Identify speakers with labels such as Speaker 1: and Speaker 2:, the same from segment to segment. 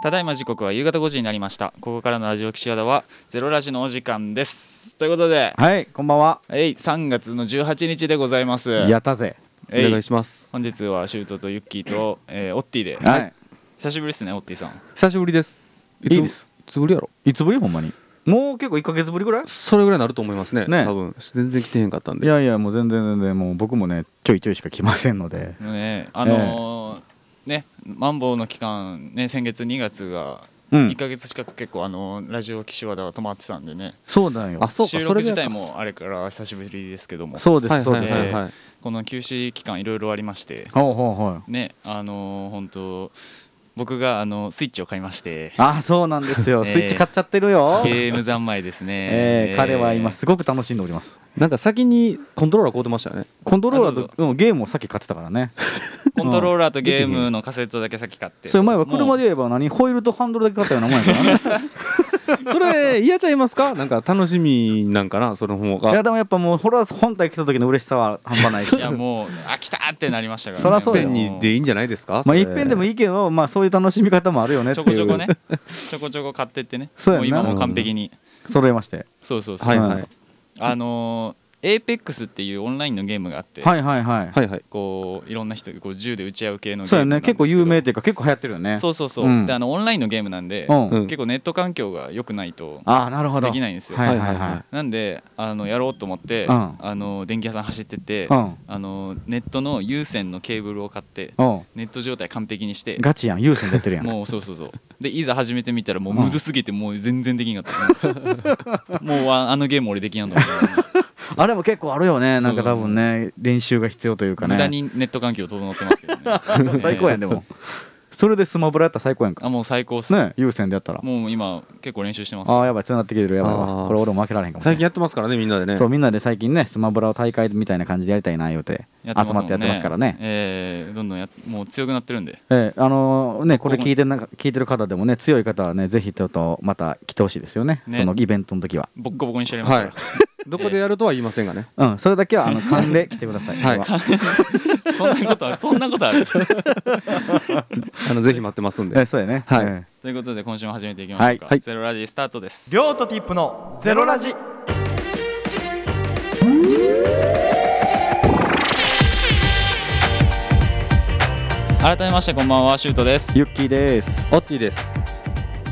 Speaker 1: ただいま時刻は夕方5時になりました。ここからのラジオ岸和田はゼロラジのお時間です。ということで
Speaker 2: はいこんばんは。
Speaker 1: はい3月の18日でございます。
Speaker 2: やったぜ。
Speaker 3: お願いします。
Speaker 1: 本日はシュートとユッキーと、えーオッティで、
Speaker 2: はい。
Speaker 1: 久しぶりですねオッティさん。
Speaker 3: 久しぶりです。つ
Speaker 2: いいです。
Speaker 3: いつぶりやろ。
Speaker 2: いつぶりほんまに。もう結構1か月ぶりぐらい？
Speaker 3: それぐらいになると思いますね。
Speaker 2: ね。
Speaker 3: 多分。全然来てへんかったんで。
Speaker 2: いやいやもう全然全然もう僕もねちょいちょいしか来ませんので。
Speaker 1: ねあのーねマンボウの期間ね先月2月が
Speaker 2: うん。
Speaker 1: 1か月近く結構あのーラジオ岸和田は止まってたんでね。
Speaker 2: そうだよ。
Speaker 3: あそうか
Speaker 1: 収
Speaker 3: それで
Speaker 1: 録自体もあれから久しぶりですけども。
Speaker 2: そうで
Speaker 3: はいは
Speaker 2: すそうです
Speaker 3: いはいはい。
Speaker 1: この休止期間いろいろありまして。
Speaker 2: ほうほうほう。
Speaker 1: ねあのー本当僕があのスイッチを買いまして。
Speaker 2: あそうなんですよ。
Speaker 1: え ー
Speaker 2: スイッチ買っちゃってるよ。
Speaker 1: ゲーム三昧ですね、
Speaker 2: えー彼は今すごく楽しんでおります。
Speaker 3: なんか先にコントローラー買うてましたよね。
Speaker 2: コントローラ
Speaker 1: あそう
Speaker 2: ーとうんゲームをさっき買ってたからね。
Speaker 1: コントローラーとゲームのカセットだけ先買って。
Speaker 2: それ前は車で
Speaker 1: も
Speaker 2: 言えば何ホイールとハンドルだけ買ったようなもんやから。ね
Speaker 3: それ嫌ちゃいますか？なんか楽しみなんかな？その方
Speaker 2: いや
Speaker 3: が
Speaker 2: でもやっぱもうホラー本体来た時の嬉しさは半端ないし。
Speaker 1: ういやもうあ来たってなりましたから、ね、
Speaker 2: そらそう
Speaker 3: でいいんじゃないですか？
Speaker 2: まあいっぺんでも
Speaker 3: い
Speaker 2: いいけどまあそういう楽しみ方もあるよねっていう。
Speaker 1: ちょこちょこね。ちょこちょこ買ってってね。
Speaker 2: そうやな。
Speaker 1: もう今もう完璧に。
Speaker 2: 揃えまして。
Speaker 1: そうそうそう、
Speaker 3: はいはい。
Speaker 1: あのー、APEX っていうオンラインのゲームがあって、
Speaker 2: はいはいはい。
Speaker 3: はいはい。
Speaker 1: こういろんな人こう銃で撃ち合う系のゲー
Speaker 2: そうやね。結構有名っていうか結構流行ってるよね。
Speaker 1: そうそうそう、
Speaker 2: うん。
Speaker 1: であのオンラインのゲームなんで、
Speaker 2: うん。
Speaker 3: うん
Speaker 1: 結構ネット環境が良くないと
Speaker 2: ああなるほど。
Speaker 1: できないんですよ、
Speaker 2: はいはい
Speaker 3: は
Speaker 1: なんであのやろうと思って、
Speaker 2: うん。
Speaker 1: あの電気屋さん走ってって、
Speaker 2: うん。
Speaker 1: あのネットの有線のケーブルを買って
Speaker 2: うん。
Speaker 1: ネット状態完璧にして
Speaker 2: ガチやん。優先出てるやん。
Speaker 1: もうそうそうそう。でいざ始めてみたらもうむずすぎてもう全然できんかった。もうああのゲーム俺できんやんと思って
Speaker 2: あれも結構あるよね。なんか多分ね練習が必要というかね。
Speaker 1: 無駄にネット環境整ってますけどね。
Speaker 2: 最高やんでも。それでスマブラやったら最高やんか。
Speaker 1: あもう最高っす、
Speaker 2: ね優先でやったら。
Speaker 1: もう今結構練習してます。
Speaker 2: ああやばいそうなってきてるやばい。これ俺も負けられへんかも
Speaker 3: 最近やってますからねみんなでね。
Speaker 2: そうみんなで最近ねスマブラを大会みたいな感じでやりたいな言うて集
Speaker 1: ま
Speaker 2: ってやってますからね。
Speaker 1: えーどんどんやもう強くなってるんで。
Speaker 2: ええあのねこれ聞いてるな聞いてる方でもね強い方はねぜひちょっとまた来てほしいですよね。
Speaker 1: ね。
Speaker 2: そのイベントの時は。
Speaker 1: ボッコボコにしてやりますから、
Speaker 3: はい。どこでやるとは言いませんがね。
Speaker 2: うんそれだけはあの勘で来てください。
Speaker 3: はい。
Speaker 2: そ
Speaker 1: んなことある。そんなことある。
Speaker 3: あのぜひ待ってますんで。
Speaker 2: えそうやね。
Speaker 3: はい。
Speaker 2: え
Speaker 1: ということで今週も始めていきましょうか、
Speaker 2: はい。はい。
Speaker 1: ゼロラジスタートです。
Speaker 4: りょうとティップのゼロラジ
Speaker 1: 改めましてこんばんはシュートです。
Speaker 2: えユッキーです。
Speaker 3: オッティです。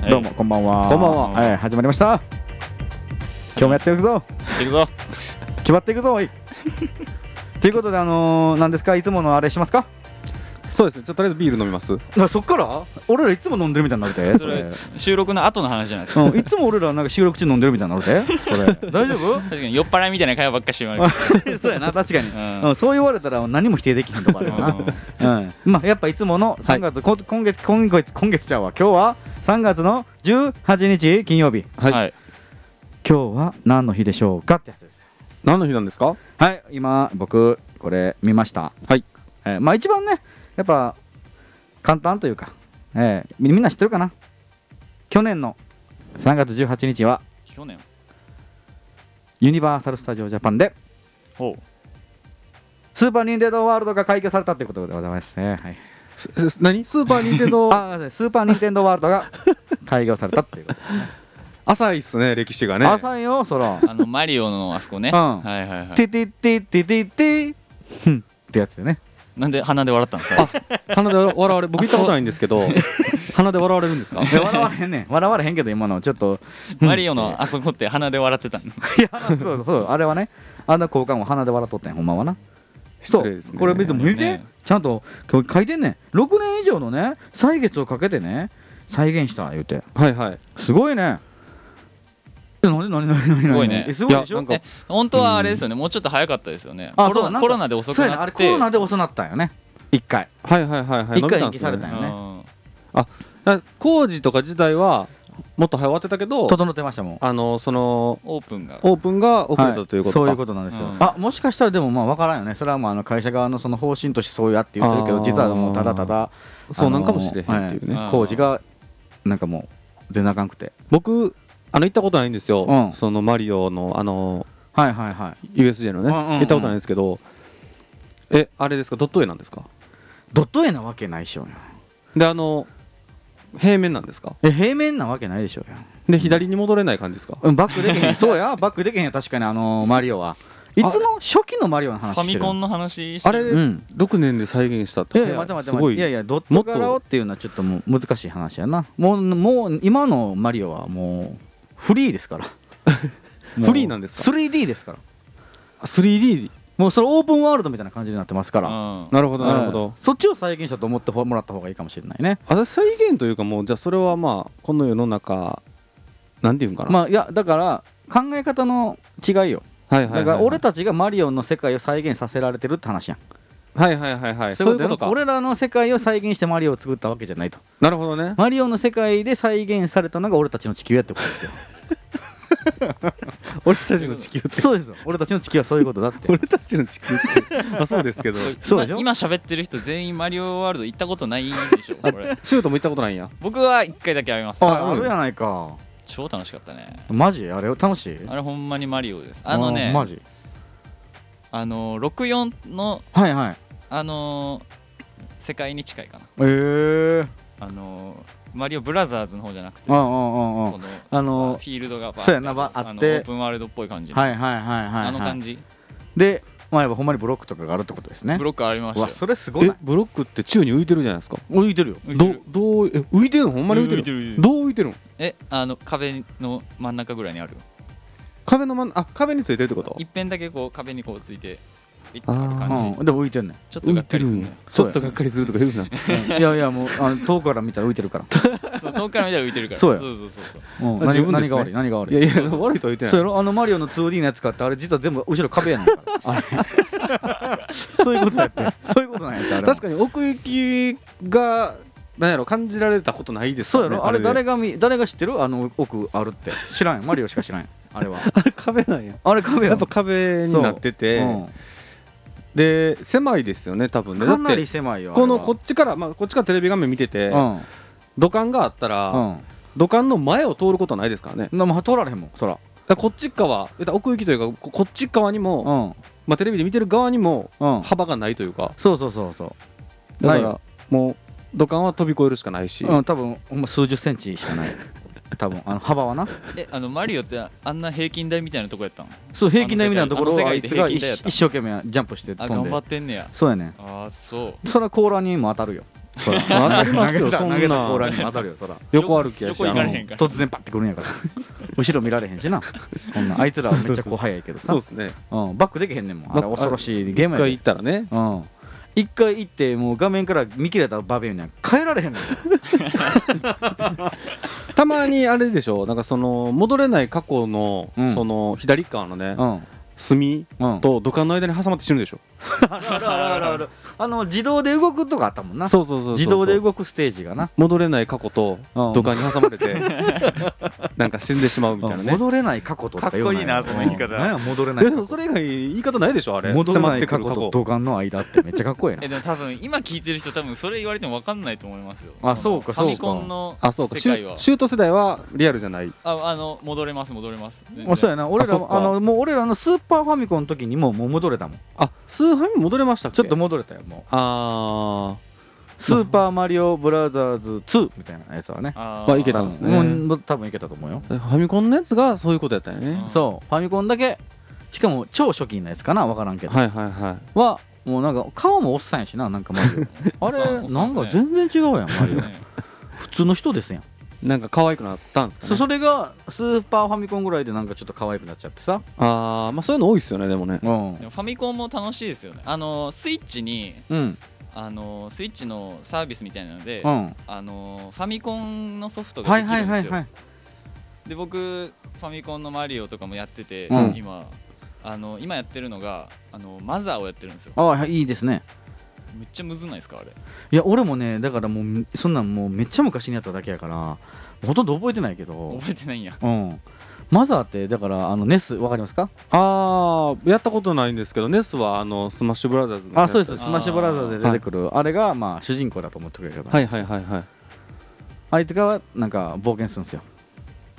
Speaker 1: はい。
Speaker 2: どうもこんばんは。
Speaker 3: こんばんは。
Speaker 2: はい始まりました。今日もやっていくぞ。
Speaker 1: いくぞ。
Speaker 2: 決まっていくぞおい。ということであのー、何ですか？いつものあれしますか？
Speaker 3: そうですね。ちょっととりあえずビール飲みます。
Speaker 2: なそっから？俺らいつも飲んでるみたいになるで。
Speaker 1: それ収録の後の話じゃないですか。
Speaker 2: うん、いつも俺らなんか収録中飲んでるみたいになるで。それ。大丈夫？
Speaker 1: 確かに酔っ払いみたいな会話ばっかりして言われる
Speaker 2: そうやな確かに、
Speaker 1: うん。
Speaker 2: うんそう言われたら何も否定できへんとこあるよな、うん、まあやっぱいつもの3月、こ今月今月今月ちゃうわ。今日は3月の18日金曜日。
Speaker 3: はい、
Speaker 1: はい。
Speaker 2: 今日は何の日でしょうかってやつです。
Speaker 3: 何の日なんですか？
Speaker 2: はい今僕これ見ました。
Speaker 3: はい。
Speaker 2: えーまあ一番ねやっぱ簡単というか、えーみみんな知ってるかな？去年の3月18日は
Speaker 1: 去年？
Speaker 2: ユニバーサル・スタジオ・ジャパンで
Speaker 1: ほう。
Speaker 2: スーパー・ニンテンドー・ワールドが開業されたということでございます。ね、はい、
Speaker 3: すす何？スーパーニンテンドー？
Speaker 2: あースーパー・ニンテンドー・ワールドが開業されたっていうこと
Speaker 3: 浅いっすね歴史がね。
Speaker 2: 浅いよそら。
Speaker 1: あのマリオのあそこね、
Speaker 2: うん。
Speaker 1: はいはいはい。
Speaker 2: テテテテテテふんってやつよね
Speaker 1: なんで鼻で笑ったんですか？
Speaker 3: 鼻で笑われ僕行ったことないんですけど鼻で笑われるんですか？
Speaker 2: 笑われへんねん。笑われへんけど今のちょっと。
Speaker 1: マリオのあそこって鼻で笑ってたの？
Speaker 2: いやそうそうそう。あれはねあんな交換も鼻で笑っとったんやほんまはな。
Speaker 3: 失礼ですね。
Speaker 2: これ見ても見て、
Speaker 1: ね。
Speaker 2: ちゃんと書いてんねん。6年以上のね歳月をかけてね再現した言うて。
Speaker 3: はいはい。
Speaker 2: すごいねえなんでなんでなんでなんです
Speaker 1: ごいね
Speaker 2: すごいでしょ
Speaker 3: なんか
Speaker 1: 本当はあれですよねもうちょっと早かったですよね
Speaker 2: あ
Speaker 1: コロナコロナで遅く
Speaker 2: そうやねあれコ
Speaker 1: なって
Speaker 2: ロナで遅なったんよね一回
Speaker 3: はいはいはいはい
Speaker 2: 一回延期されたんやね
Speaker 1: うん
Speaker 3: だから工事とか自体はもっと早終わってたけど
Speaker 2: 整ってましたもん
Speaker 3: あのその
Speaker 1: オープンが
Speaker 3: オープンが遅れたということか、
Speaker 2: はいそういうことなんですよ、
Speaker 1: うん
Speaker 2: あもしかしたらでもまあ分からんよねそれはもうあの会社側のその方針としてそうやって言ってるけど実はもうただただ
Speaker 3: そうなんかもしれへんっていうね、
Speaker 1: はい
Speaker 2: 工事がなんかもう全然あかんくて
Speaker 3: 僕あの行ったことないんですよ、
Speaker 2: うん。
Speaker 3: そのマリオのあの
Speaker 2: はいはいはい。
Speaker 3: USJ のね、
Speaker 2: うんうんうん。
Speaker 3: 行ったことないんですけど。えあれですか？ドット絵なんですか？
Speaker 2: ドット絵なわけないっしょ
Speaker 3: であの平面なんですか？
Speaker 2: え平面なわけないでしょうよ
Speaker 3: で左に戻れない感じですか？
Speaker 2: うんバックできへん。そうや。バックできへんや確かにあのマリオは。いつの初期のマリオの話
Speaker 1: ファ
Speaker 2: してる
Speaker 1: ミコンの話して
Speaker 3: あれ、
Speaker 1: る
Speaker 2: うん。
Speaker 3: 6年で再現したって
Speaker 2: いやいや待って
Speaker 3: い
Speaker 2: やいやドット柄をっていうのはちょっともう難しい話やな。もうもう今のマリオはもうフリーですから。
Speaker 3: フリーなんですか
Speaker 2: ？3D ですから。
Speaker 3: 3D
Speaker 2: もうそれオープンワールドみたいな感じになってますから。
Speaker 1: うん。
Speaker 3: なるほどなるほ
Speaker 2: うん
Speaker 3: ど、
Speaker 2: そっちを再現したと思ってもらった方がいいかもしれないね。
Speaker 3: あれ再現というかもうじゃあそれはまあこの世の中なんていうんかな、
Speaker 2: まあいやだから考え方の違いよ。
Speaker 3: はいはいはい、
Speaker 2: だから俺たちがマリオの世界を再現させられてるって話やん。
Speaker 3: はいはいはいはい。
Speaker 2: そういうことか。俺らの世界を再現してマリオを作ったわけじゃないと。
Speaker 3: なるほどね。
Speaker 2: マリオの世界で再現されたのが俺たちの地球やってことですよ
Speaker 3: 俺たちの地球って。
Speaker 2: そうですよ。俺たちの地球はそういうことだって。
Speaker 3: 俺たちの地球って。まあそうですけど。
Speaker 2: そうでしょ？
Speaker 1: 今今喋ってる人全員マリオワールド行ったことないでしょこれ。
Speaker 3: シュートも行ったことないんや？
Speaker 1: 僕は一回だけあります。
Speaker 2: ああるやないか。
Speaker 1: 超楽しかったね。
Speaker 2: マジ？あれ？楽しい？
Speaker 1: あれほんまにマリオです。あのね
Speaker 2: マジ？
Speaker 1: あの64の
Speaker 2: はいはい。
Speaker 1: あの世界に近いかな。
Speaker 2: ええー、
Speaker 1: あのマリオブラザーズの方じゃなくて
Speaker 2: うんうんうんうん。
Speaker 1: この
Speaker 2: あの
Speaker 1: フィールドが
Speaker 2: そうやなばあって。
Speaker 1: のオープンワールドっぽい感じの。
Speaker 2: はいはいはいはい、はい、
Speaker 1: あの感じ？
Speaker 2: でまあやっぱほんまにブロックとかがあるってことですね。
Speaker 1: ブロックありましたよ。
Speaker 2: それすごい。
Speaker 3: ブロックって宙に浮いてるじゃないですか？
Speaker 2: 浮いてるよ。
Speaker 3: どうえ浮いてるの？ほんまに浮いてるどう浮いてるの？
Speaker 1: えあの壁の真ん中ぐらいにある。
Speaker 3: 壁の真んあ壁についてるってこと？
Speaker 1: 一辺だけこう壁にこうついて感じ
Speaker 2: うんでも浮いてんねん。
Speaker 1: ちょっとがっかりするね。
Speaker 3: ちょっとがっかりするとか言うな
Speaker 2: いやいやもうあの遠くから見たら浮いてるから。
Speaker 1: そう遠くから見たら浮いてるから。
Speaker 2: そうや。
Speaker 1: そうそうそうそう。
Speaker 2: うん何何が悪い何が悪い。
Speaker 3: いやいや悪いとは言ってない。
Speaker 2: そうあのマリオの 2D のやつ買ってあれ実は全部後ろ壁やねんそういうことやって。そういうことなんやってあれ
Speaker 3: 確かに奥行きがなんやろ感じられたことないです
Speaker 2: そうやろ？あれ誰
Speaker 3: が
Speaker 2: がみ誰が知ってる？あの奥あるって。知らんマリオしか知らんあれは。
Speaker 3: あ れ壁なんや。
Speaker 2: あれ壁や
Speaker 3: やっぱ壁になってて、
Speaker 2: うん
Speaker 3: で狭いですよね多分ね。
Speaker 2: かなり狭いよ
Speaker 3: このこ
Speaker 2: っ
Speaker 3: っちから、まあ、こっちからテレビ画面見てて、
Speaker 2: うん。
Speaker 3: 土管があったら、
Speaker 2: うん。
Speaker 3: 土管の前を通ることはないですからね。
Speaker 2: でも通られへんもんそら。
Speaker 3: こっち側奥行きというかここっち側にも、
Speaker 2: うん。
Speaker 3: まあ、テレビで見てる側にも
Speaker 2: うん。
Speaker 3: 幅がないというか。
Speaker 2: そうそうそうそう。
Speaker 3: だから
Speaker 2: ないよ。
Speaker 3: もう土管は飛び越えるしかないし、
Speaker 2: うん多分ほんま数十センチしかない 多分あの幅はな。
Speaker 1: えあのマリオってあんな平均台みたいなとこやったの
Speaker 2: そう平均台みたいなところを
Speaker 1: あ
Speaker 2: いつが一生懸命ジャンプして飛ん
Speaker 1: あ頑張っ
Speaker 2: で
Speaker 1: てんねや。
Speaker 2: そうやね
Speaker 1: ああそう。
Speaker 2: そら甲羅にも当たるよ。そら投げた
Speaker 3: そんな。
Speaker 2: 投げた甲羅にも当たるよそら。
Speaker 3: 横歩きやし
Speaker 2: 突然パッてくるんやから。後ろ見られへんしな。こんなあいつらはめっちゃこう速いけどさ。
Speaker 3: そうですね。
Speaker 2: うん、バックできへんねんもん。あれ恐ろしいゲーム
Speaker 3: 一回
Speaker 2: やで
Speaker 3: 行ったらね。
Speaker 2: うん。一回行ってもう画面から見切れたバビューには変えられへんのよ
Speaker 3: たまにあれでしょ？なんかその戻れない過去の、
Speaker 2: うん。
Speaker 3: その左側のね、
Speaker 2: うん。
Speaker 3: 隅
Speaker 2: うん。
Speaker 3: と土管の間に挟まって死ぬでしょ。
Speaker 2: あるあるあるあるあの自動で動くとかあったもんな。
Speaker 3: そうそうそうそう
Speaker 2: 自動で動くステージがな。
Speaker 3: 戻れない過去と
Speaker 2: うん。
Speaker 3: 土管に挟まれて なんか死んでしまうみたいなね。
Speaker 2: うん。戻れない過去とか
Speaker 1: っこいいなその言い方。
Speaker 2: うん。何や戻れない
Speaker 3: それ以外言い方ないでしょあれ。
Speaker 2: 戻れない過去と土管の間ってめっちゃかっこいいな。
Speaker 1: えでも多分今聞いてる人多分それ言われても分かんないと思いますよ。
Speaker 2: あそうか
Speaker 1: ファミ
Speaker 2: そうか。
Speaker 1: コンの
Speaker 3: あそうか。シュート世代はリアルじゃない。
Speaker 1: ああの戻れます戻れます。
Speaker 2: あそうやな。俺らあのもう俺らのスーパーファミコンの時にももう戻れたもん。
Speaker 3: あスーファミ戻れましたっけ？
Speaker 2: ちょっと戻れたよも。う
Speaker 3: あ
Speaker 2: スー。パーマリオブラザーズ2みたいなやつはね。
Speaker 1: あ
Speaker 3: まあいけたんですね。
Speaker 2: もう多分いけたと思うよ。
Speaker 3: ーファミコンのやつがそういうことやったよね。
Speaker 1: うん
Speaker 2: そう。ファミコンだけ。しかも超初期のやつかな？分からんけど。
Speaker 3: はいはいはい。
Speaker 2: はもうなんか顔もおっさんやしななんかマリオ あれなんか全然違うやんマリオ。
Speaker 1: ね
Speaker 2: 普通の人ですやん
Speaker 3: なんか可愛くなったんですか、ね、
Speaker 2: そそれがスーパーファミコンぐらいでなんかちょっと可愛くなっちゃってさ。
Speaker 3: あーまあそういうの多いっすよねでもね。
Speaker 2: うん。
Speaker 1: でもファミコンも楽しいですよね。あのスイッチに
Speaker 2: うん。
Speaker 1: あのスイッチのサービスみたいなので、
Speaker 2: うん。
Speaker 1: あのファミコンのソフトが
Speaker 2: はい
Speaker 1: できるんですよ、
Speaker 2: はいはいはい
Speaker 1: で僕ファミコンのマリオとかもやってて、
Speaker 2: うん。
Speaker 1: 今あの今やってるのがあのマザーをやってるんですよ。
Speaker 2: あはいいいですね
Speaker 1: めっちゃむずないですかあれ？
Speaker 2: いや俺もねだからもうそんなんもうめっちゃ昔にやっただけやからほとんど覚えてないけど。
Speaker 1: 覚えてないんや。
Speaker 2: うん。マザーってだからあのネスわかりますか？
Speaker 3: ああやったことないんですけどネスはあのスマッシュブラザーズの
Speaker 2: あそうです。スマッシュブラザーズで出てくる。あれがまあ主人公だと思ってくれるけど
Speaker 3: はいはいはいはい。
Speaker 2: あいつがなんか冒険するんですよ。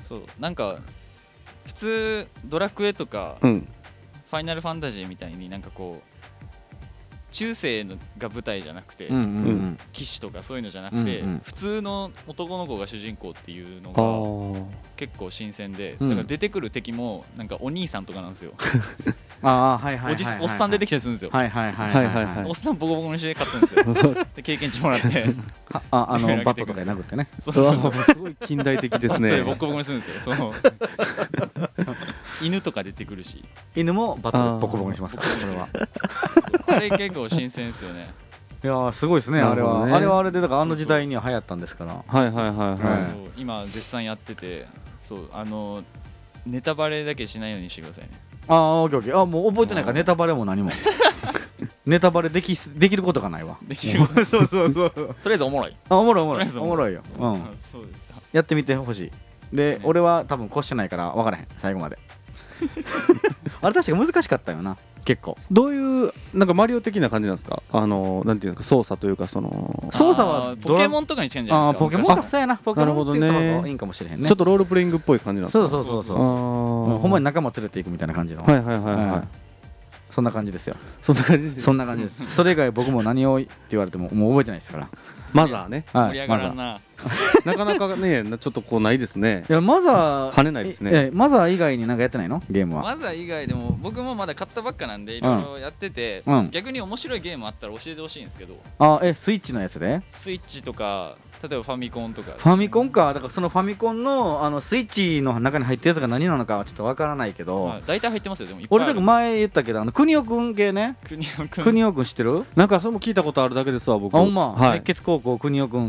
Speaker 1: そう。なんか普通ドラクエとか
Speaker 3: うん。
Speaker 1: ファイナルファンタジーみたいになんかこう中世のが舞台じゃなくて、
Speaker 2: うんうんうん。
Speaker 1: 騎士とかそういうのじゃなくて、
Speaker 2: うんうん。
Speaker 1: 普通の男の子が主人公っていうの
Speaker 3: あ
Speaker 1: が
Speaker 3: ー。
Speaker 1: 結構新鮮で、
Speaker 2: うん。
Speaker 1: だから出てくる敵もなんかお兄さんとかなんですよ、
Speaker 2: ああはいはい
Speaker 1: おじおっさん出てきたりするんですよ、
Speaker 2: はいはいはい
Speaker 1: おっさんボコボコにして勝つんですよ。で経験値もらって。
Speaker 2: はああのバットとかで殴ってね。
Speaker 1: そうそう
Speaker 3: すごい近代的ですね。
Speaker 1: でボッコボコにするんですよ。そう 犬とか出てくるし。
Speaker 2: 犬もバッ
Speaker 3: あー。
Speaker 2: トボコボコにしますから これは。
Speaker 1: あれ結構新鮮ですよね。
Speaker 2: いやーすごいですねあれは。あれはあれでだからあの時代には流行ったんですから。
Speaker 3: はいはいはい
Speaker 2: は
Speaker 3: はい。
Speaker 1: 今絶賛やっててそうあのネタバレだけしないようにしてくださいね。
Speaker 2: ああオッケーオッケー。あもう覚えてないか。らネタバレも何も。ネタバレできすできることがないわ。
Speaker 1: できる
Speaker 2: そうそうそう。
Speaker 1: とりあえずおもろい。
Speaker 2: あおもろいおもろい。おもろい。よ。うん。
Speaker 1: あそうです。か
Speaker 2: やってみてほしい。で
Speaker 1: ね。
Speaker 2: 俺は多分越してないから分からへん。最後まで あれ確か難しかったよな結構。
Speaker 3: どういうなんかマリオ的な感じなんですか？あのなんていうんですか？操作というかその
Speaker 2: 操作は
Speaker 1: ポケモンとかに近いんじゃないですか？
Speaker 2: ああポケモン
Speaker 1: 昔
Speaker 2: かそうやな。ポケモンって言った
Speaker 3: なるほどね
Speaker 2: 方がいいんかもしれへんね。
Speaker 3: ちょっとロールプレイングっぽい感じなんです
Speaker 2: そ
Speaker 3: か
Speaker 1: そ
Speaker 2: うそうそうそう。ほんまに仲間連れていくみたいな感じの。
Speaker 3: はいはいはいはい、
Speaker 2: うん。そんな感じですよ。
Speaker 3: そんな感じです
Speaker 2: そんな感じです。それ以外僕も何をって言われてももう覚えてないですから。
Speaker 3: マザーね。
Speaker 2: はい
Speaker 1: 盛り上がらんな
Speaker 3: なかなかねなちょっとこうないですね。
Speaker 2: いやマザー
Speaker 3: 跳ねないですね。
Speaker 2: ええマザー以外になんかやってないの？ゲームは。
Speaker 1: マザー以外でも僕もまだ買ったばっかなんでいろいろやってて、
Speaker 2: うん。
Speaker 1: 逆に面白いゲームあったら教えてほしいんですけど。
Speaker 2: あえスイッチのやつで？
Speaker 1: スイッチとか例えばファミコンとか。
Speaker 2: ファミコンか。だからそのファミコンのあのスイッチの中に入ってるやつが何なのかはちょっとわからないけど、
Speaker 1: まあ、大体入ってますよでもいっぱいある。
Speaker 2: 俺だから前言ったけどあの国尾くん系ね？
Speaker 1: 国尾くん？
Speaker 2: 国尾くん知ってる？
Speaker 3: なんかそれも聞いたことあるだけですわ僕。
Speaker 2: あほんま、
Speaker 3: はい。
Speaker 2: 熱血高校っ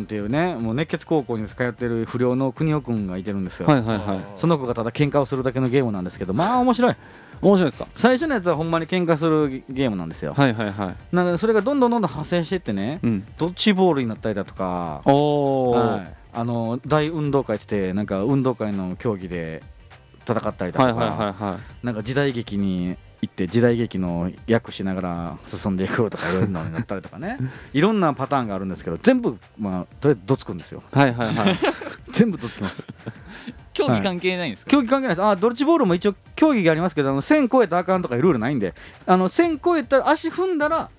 Speaker 2: ていうねもう熱血高校に通ってる不良の国尾くんがいてるんですよ、
Speaker 3: はいはいはい。
Speaker 2: その子がただ喧嘩をするだけのゲームなんですけどまあ面白い。
Speaker 3: 面白いですか？
Speaker 2: 最初のやつはほんまに喧嘩するゲームなんですよ、
Speaker 3: はいはいはい。
Speaker 2: なのでそれがどんどんどんどん派生していってね、
Speaker 3: うん。
Speaker 2: ドッジボールになったりだとか、
Speaker 3: おお、
Speaker 2: はい、あの大運動会っつってなんか運動会の競技で戦ったりだとか、
Speaker 3: はいはいはいはい。
Speaker 2: なんか時代劇に行って時代劇の役しながら進んでいくとかいうのになったりとかね。いろんなパターンがあるんですけど全部まあとりあえずどつくんですよ。
Speaker 3: はいはいはい。
Speaker 2: 全部どつきます。
Speaker 1: 競技関係ないんですか、
Speaker 2: 競技関係ない。ですあドッジボールも一応競技がありますけどあの線超えたらあかんとかいうルールないんで。あの線超えたら足踏んだら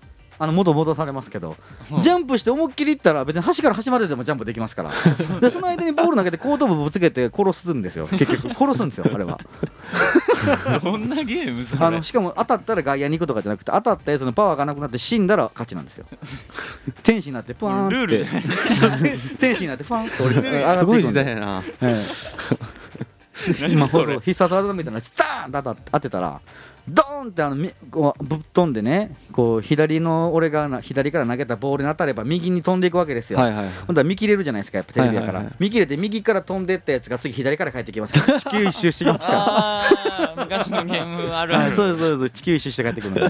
Speaker 2: あの元戻されますけどジャンプして思いっきりいったら別に端から端まででもジャンプできますから。でその間にボール投げて後頭部ぶつけて殺すんですよ 結局。殺すんですよあれは。
Speaker 1: どんなゲームそれ？
Speaker 2: あのしかも当たったら外野に行くとかじゃなくて当たったやつのパワーがなくなって死んだら勝ちなんですよ。天使になってプワーンって。
Speaker 1: ルールじゃない
Speaker 2: 天使になってファンって。降り上がって
Speaker 3: すごい時代やな。
Speaker 2: ええ。
Speaker 1: 何
Speaker 2: 今必殺技みたいなのスターンって当てたらドーンってあのみこうぶっ飛んでねこう左の俺がな左から投げたボールに当たれば右に飛んでいくわけですよ、
Speaker 3: はいはい
Speaker 2: ほんとは見切れるじゃないですかやっぱテレビやから、
Speaker 3: はいはいはい
Speaker 2: 見切れて右から飛んでったやつが次左から帰ってきますから。地球一周してきますから。
Speaker 1: 昔のゲームあるあ
Speaker 2: はい、
Speaker 1: る、
Speaker 2: そうですそうです。地球一周して帰ってくるので、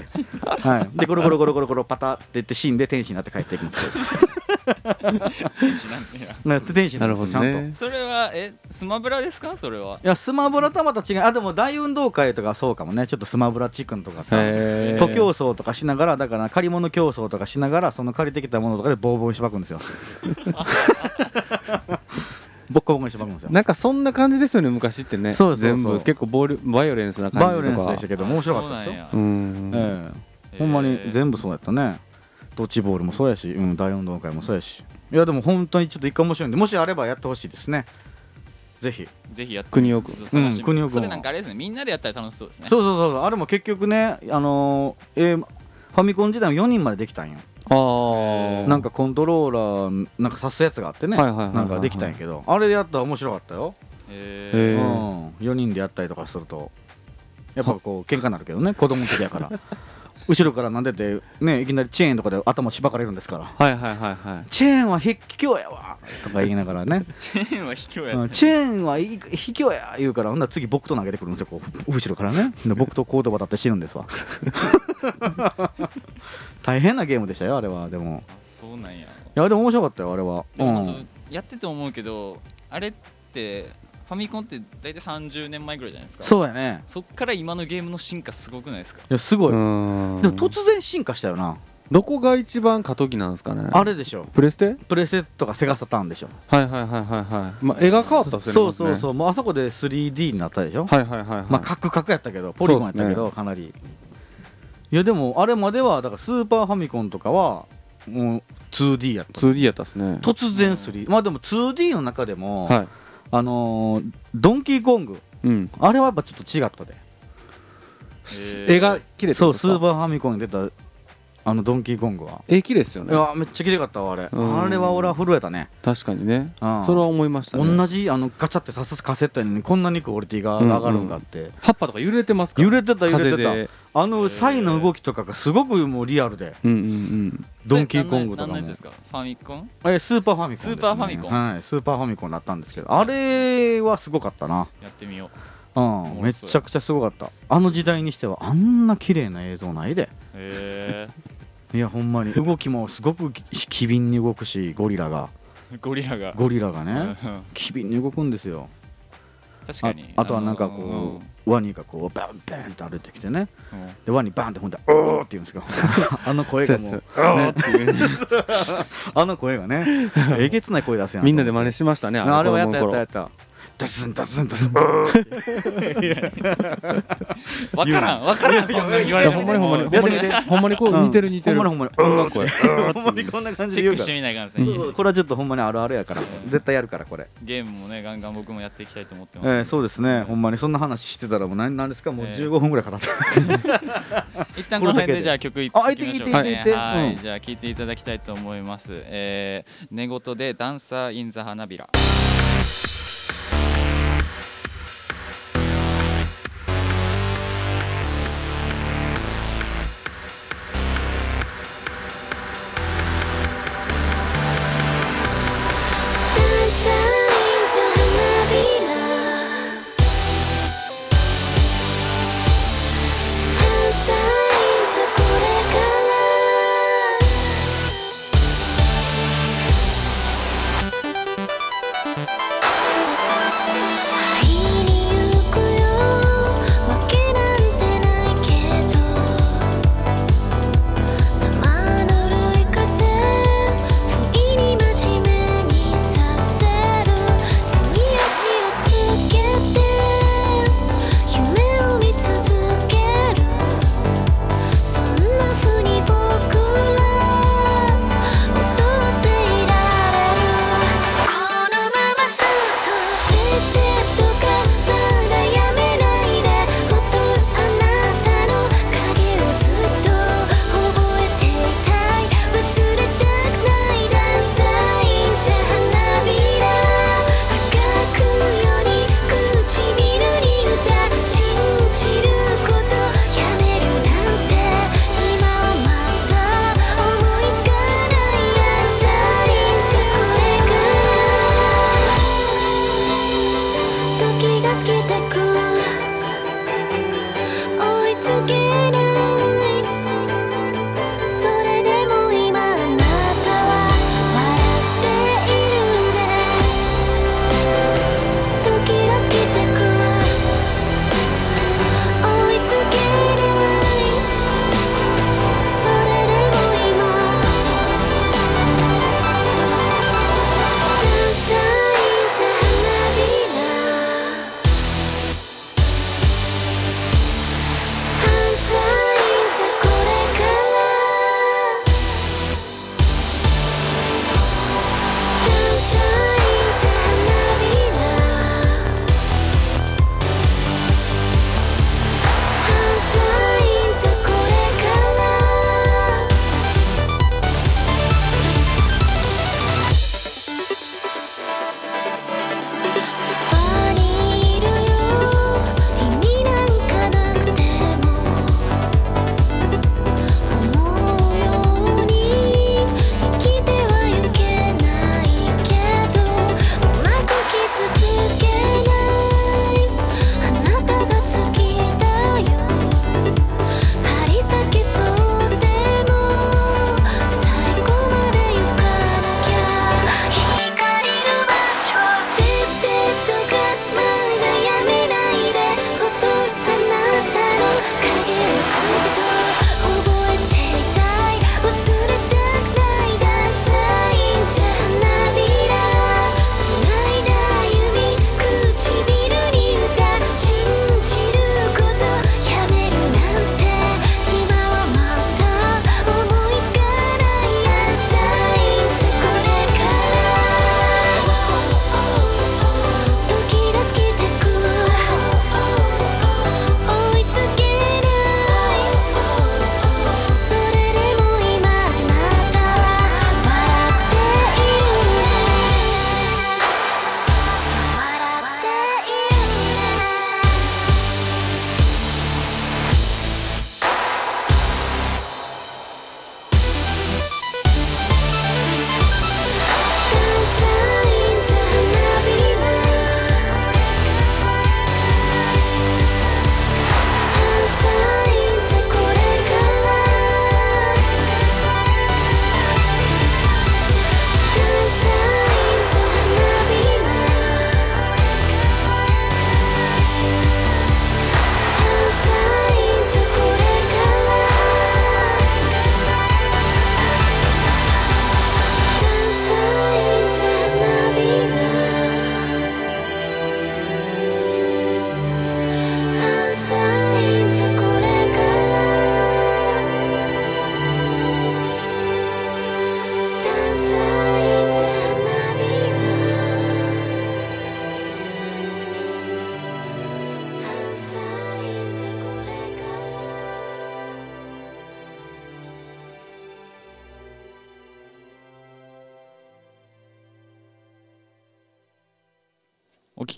Speaker 2: はい、でゴロゴロゴロゴロゴロパタって言って死んで天使になって帰っていくんですけ
Speaker 1: 天使なんだよ。
Speaker 2: どなって天使にな
Speaker 3: なる
Speaker 2: るんですよちゃんと。
Speaker 1: それはえスマブラですか？それは。い
Speaker 2: やスマブラとはまた違う。あでも大運動会とかそうかもね。ちょっとスマブラチックンとか徒競走とかしながらだから借り物競争とかしながらその借りてきたものとかでボーボーにしばくんですよ。ボッコボコにしばくんですよ。
Speaker 3: なんかそんな感じですよね昔ってね。
Speaker 2: そう
Speaker 3: 全部結構ボリュバイオレンスな
Speaker 2: バイオレンス
Speaker 3: 感じとか
Speaker 2: でしたけど面白かったですよ。
Speaker 1: そうなん
Speaker 2: ほんまに全部そうやったねドッジボールもそうやし、うん、大運動会もそうやし。いやでも本当にちょっと一回面白いんでもしあればやってほしいですね。ぜひ。
Speaker 1: ぜひやって
Speaker 3: 国尾くん
Speaker 1: 探してみ
Speaker 2: うん国尾く。んは
Speaker 1: それなんかあれですねみんなでやったら楽しそうですね。
Speaker 2: そうそうそうそう。あれも結局ねあのーえーファミコン時代も4人までできたんよ。
Speaker 3: ああ
Speaker 2: なんかコントローラーなんか刺すやつがあってね
Speaker 3: はいはいはいはい
Speaker 2: なんかできたんやけどあれでやったら面白かったよ、
Speaker 1: へ
Speaker 3: へ
Speaker 2: う
Speaker 3: ー
Speaker 2: ん、4人でやったりとかするとやっぱこう喧嘩になるけどね子供の時やから後ろからなんでてねいきなりチェーンとかで頭しばかれるんですから。
Speaker 3: はいはいはいはい。
Speaker 2: チェーンは卑怯やわとか言いながらね、
Speaker 1: チェーンは卑怯や。った
Speaker 2: うんチェーンはい卑怯や言うからほんなら次僕と投げてくるんですよこう後ろからね。で僕とコードバ当たって死ぬんですわ。大変なゲームでしたよあれは。でも。
Speaker 1: そうなんや。
Speaker 2: いやでも面白かったよあれは。うん。
Speaker 1: 当やってて思うけどあれってファミコンって大体30年前ぐらいじゃないですか。
Speaker 2: そうやね。
Speaker 1: そっから今のゲームの進化すごくないですか？
Speaker 2: いやすごい、
Speaker 3: うん。
Speaker 2: でも突然進化したよな、
Speaker 3: どこが一番過渡期なんですかね？
Speaker 2: あれでしょ。
Speaker 3: プレステ？
Speaker 2: プレステとかセガサターンでしょ。
Speaker 3: はいはいはいはいはい。まあ絵が変わったっすよね
Speaker 2: そうそう
Speaker 3: う。
Speaker 2: そうもうあそこで 3D になったでしょ、
Speaker 3: はいはいはいはい。
Speaker 2: まあカクカクやったけどポリゴンやったけどかなり。いやでもあれまではだからスーパーファミコンとかはもう 2D やった。
Speaker 3: 2D やったっすね。
Speaker 2: 突然 3D まあでも 2D の中でも、
Speaker 3: はい
Speaker 2: あのードンキーコング
Speaker 3: うん。
Speaker 2: あれはやっぱちょっと違ったで。
Speaker 1: へー。
Speaker 3: 絵が綺麗って
Speaker 2: そうスーパーファミコンに出たあのドンキーコングは。
Speaker 3: 絵綺麗っすよね。
Speaker 2: いやめっちゃ綺麗かったわあれ。
Speaker 3: うん。
Speaker 2: あれは俺は震えたね。
Speaker 3: 確かにね。
Speaker 2: うん。
Speaker 3: それは思いましたね。
Speaker 2: 同じあのガチャって刺すカセットやのにこんなにクオリティが上がるんだって、
Speaker 3: 葉っぱとか揺れてますから。
Speaker 2: 揺れてた揺れてた。あのサイの動きとかがすごくもうリアルで。
Speaker 3: うんうんうん。
Speaker 2: ドンキーコングとかも。
Speaker 1: 何のやつですか？ファミコン？
Speaker 2: えスーパーファミコンですね、
Speaker 1: スーパーファミコン。
Speaker 2: はいスーパーファミコンだったんですけど。あれはすごかったな。
Speaker 1: やってみよ
Speaker 2: う。んめちゃくちゃすごかった。あの時代にしてはあんな綺麗な映像ないで
Speaker 1: うへ
Speaker 2: いやほんまに。動きもすごく機敏に動くしゴリラが。
Speaker 1: えゴリラが。
Speaker 2: ゴリラがね。
Speaker 1: うん
Speaker 2: 機敏に動くんですよ。あ
Speaker 1: 確かに。
Speaker 2: あとはなんか
Speaker 1: の
Speaker 2: こうワニがこうバンバンって歩いてきてね。でワニバンってほんで「おー」って言うんですよ あの声がもう
Speaker 3: そう「
Speaker 2: おー」っていうあの声がね。えげつない声出すやん
Speaker 3: みんなで真似しましたね
Speaker 2: あれはやったやったや
Speaker 3: や
Speaker 2: ったダスンダスンダスン。
Speaker 1: わからんわからんそんなん言われて
Speaker 3: ほんまにほんまにほんまにほんまにこう似てる似てる
Speaker 2: ほんまにほんまにほんまにこん。な感じ
Speaker 1: チェックして
Speaker 2: で言うから
Speaker 1: みないかんですね
Speaker 2: そうそう。これはちょっとほんまにあるあるやから。絶対やるからこれ。
Speaker 1: ゲームもねガンガン僕もやっていきたいと思ってます。
Speaker 2: えーそうですね。ほんまにそんな話してたらもう何なんですか？もう
Speaker 1: えー
Speaker 2: 15分ぐらい語って
Speaker 1: 一旦この辺でじゃあ曲いって
Speaker 2: あ
Speaker 1: みましょうかね。
Speaker 2: いっていっていって。
Speaker 1: はい。
Speaker 2: うん。
Speaker 1: じゃあ聴いていただきたいと思います。えー寝言でダンサーインザ花びら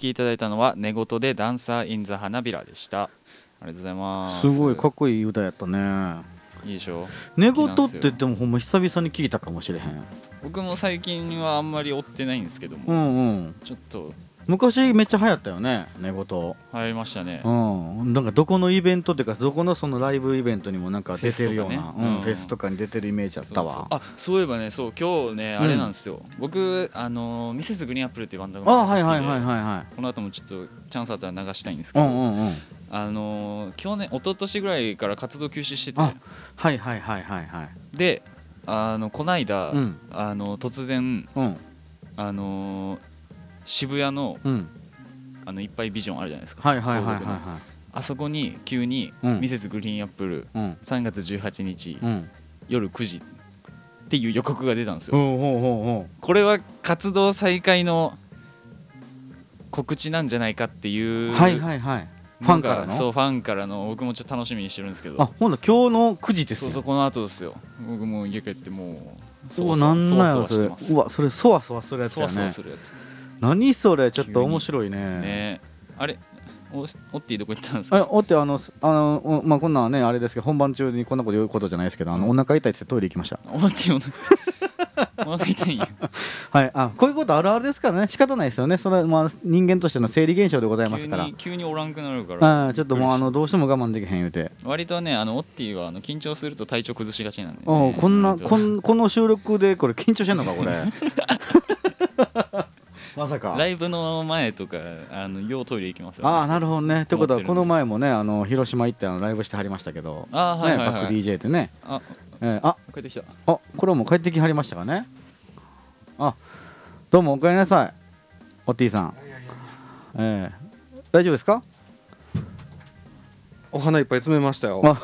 Speaker 1: きいただいたのは寝言でダンサーインザ花びらでした。ありがとうございます。
Speaker 2: すごいかっこいい歌やったね。
Speaker 1: いいでしょ？
Speaker 2: 寝言って言ってもほんま久々に聞いたかもしれへん。
Speaker 1: 僕も最近はあんまり追ってないんですけども、
Speaker 2: うんうん。
Speaker 1: ちょっと
Speaker 2: 昔めっちゃ流行ったよね寝言
Speaker 1: 流行りましたね。
Speaker 2: うん、なんかどこのイベントっていうかどこのそのライブイベントにもなんか出てるような
Speaker 1: フェスとかね。
Speaker 2: うん。
Speaker 1: うん。
Speaker 2: フェスとかに出てるイメージあったわ。
Speaker 1: あそう。いえばねそう今日ね
Speaker 2: うん
Speaker 1: あれなんですよ、僕あのミセスグリーンアップルっていうバンド
Speaker 2: あ
Speaker 1: がめっちゃ好きで
Speaker 2: はいはいはいはいはい。
Speaker 1: この後もちょっとチャンスあったら流したいんですけど、
Speaker 2: うんうんうん。
Speaker 1: あのー去年一昨年ぐらいから活動休止してて。
Speaker 2: あはいはいはいはいはい。
Speaker 1: であのこないだ、
Speaker 2: うん。
Speaker 1: あの突然
Speaker 2: うん。
Speaker 1: あのー渋谷の
Speaker 2: うん。
Speaker 1: あのいっぱいビジョンあるじゃないですか、
Speaker 2: はいはいはいはい
Speaker 1: あそこに急に、
Speaker 2: うん。
Speaker 1: ミセスグリーンアップル
Speaker 2: いうん。
Speaker 1: 3月18日、
Speaker 2: うん。
Speaker 1: 夜9時っていう予告が出たんですよ、これは活動再開の告知なんじゃないかっていう
Speaker 2: うはいはいはい。ファンからの？
Speaker 1: そうファンからの僕もちょっと楽しみにしてるんですけど。
Speaker 2: あほんな今日の9時ですよ。
Speaker 1: そうそうこの後ですよ。僕もう家帰ってもうそ
Speaker 2: お
Speaker 1: わそわ
Speaker 2: なんなんやろそれ。うわそれそわそわするやつやね。
Speaker 1: そわそわするやつです
Speaker 2: 何それちょっと面白いね。
Speaker 1: ね。あれおオッティどこ行ったんですか？
Speaker 2: あおってあのすあのおまあこんなねあれですけど本番中にこんなこと言うことじゃないですけどあのお腹痛いってトイレ行きました。
Speaker 1: オッティお腹 お腹痛いんや。
Speaker 2: はい。あこういうことあるあるですからね。仕方ないですよね。それはまあ人間としての生理現象でございます
Speaker 1: 急
Speaker 2: から。
Speaker 1: に急におらんくなるから。
Speaker 2: あーちょっともうあのどうしても我慢できへん言うて。
Speaker 1: 割とねあのオッティはあの緊張すると体調崩しがちなんで、
Speaker 2: おうこんなこんこの収録でこれ緊張してんのかこれ まさか。
Speaker 1: ライブの前とかあのようトイレ行きますよ
Speaker 2: ああなるほどね。ってことはこの前もねあの広島行ってあのライブしてはりましたけど。
Speaker 1: あーはいはい
Speaker 2: ねバック
Speaker 1: はい
Speaker 2: DJ でね。
Speaker 1: あ
Speaker 2: えーあ。
Speaker 1: 帰ってきた。
Speaker 2: あこれはもう帰ってきはりましたかね。あどうもおかえりなさい。おっティさん。えー大丈夫ですか？
Speaker 3: お花いっぱい詰めましたよ。
Speaker 2: あ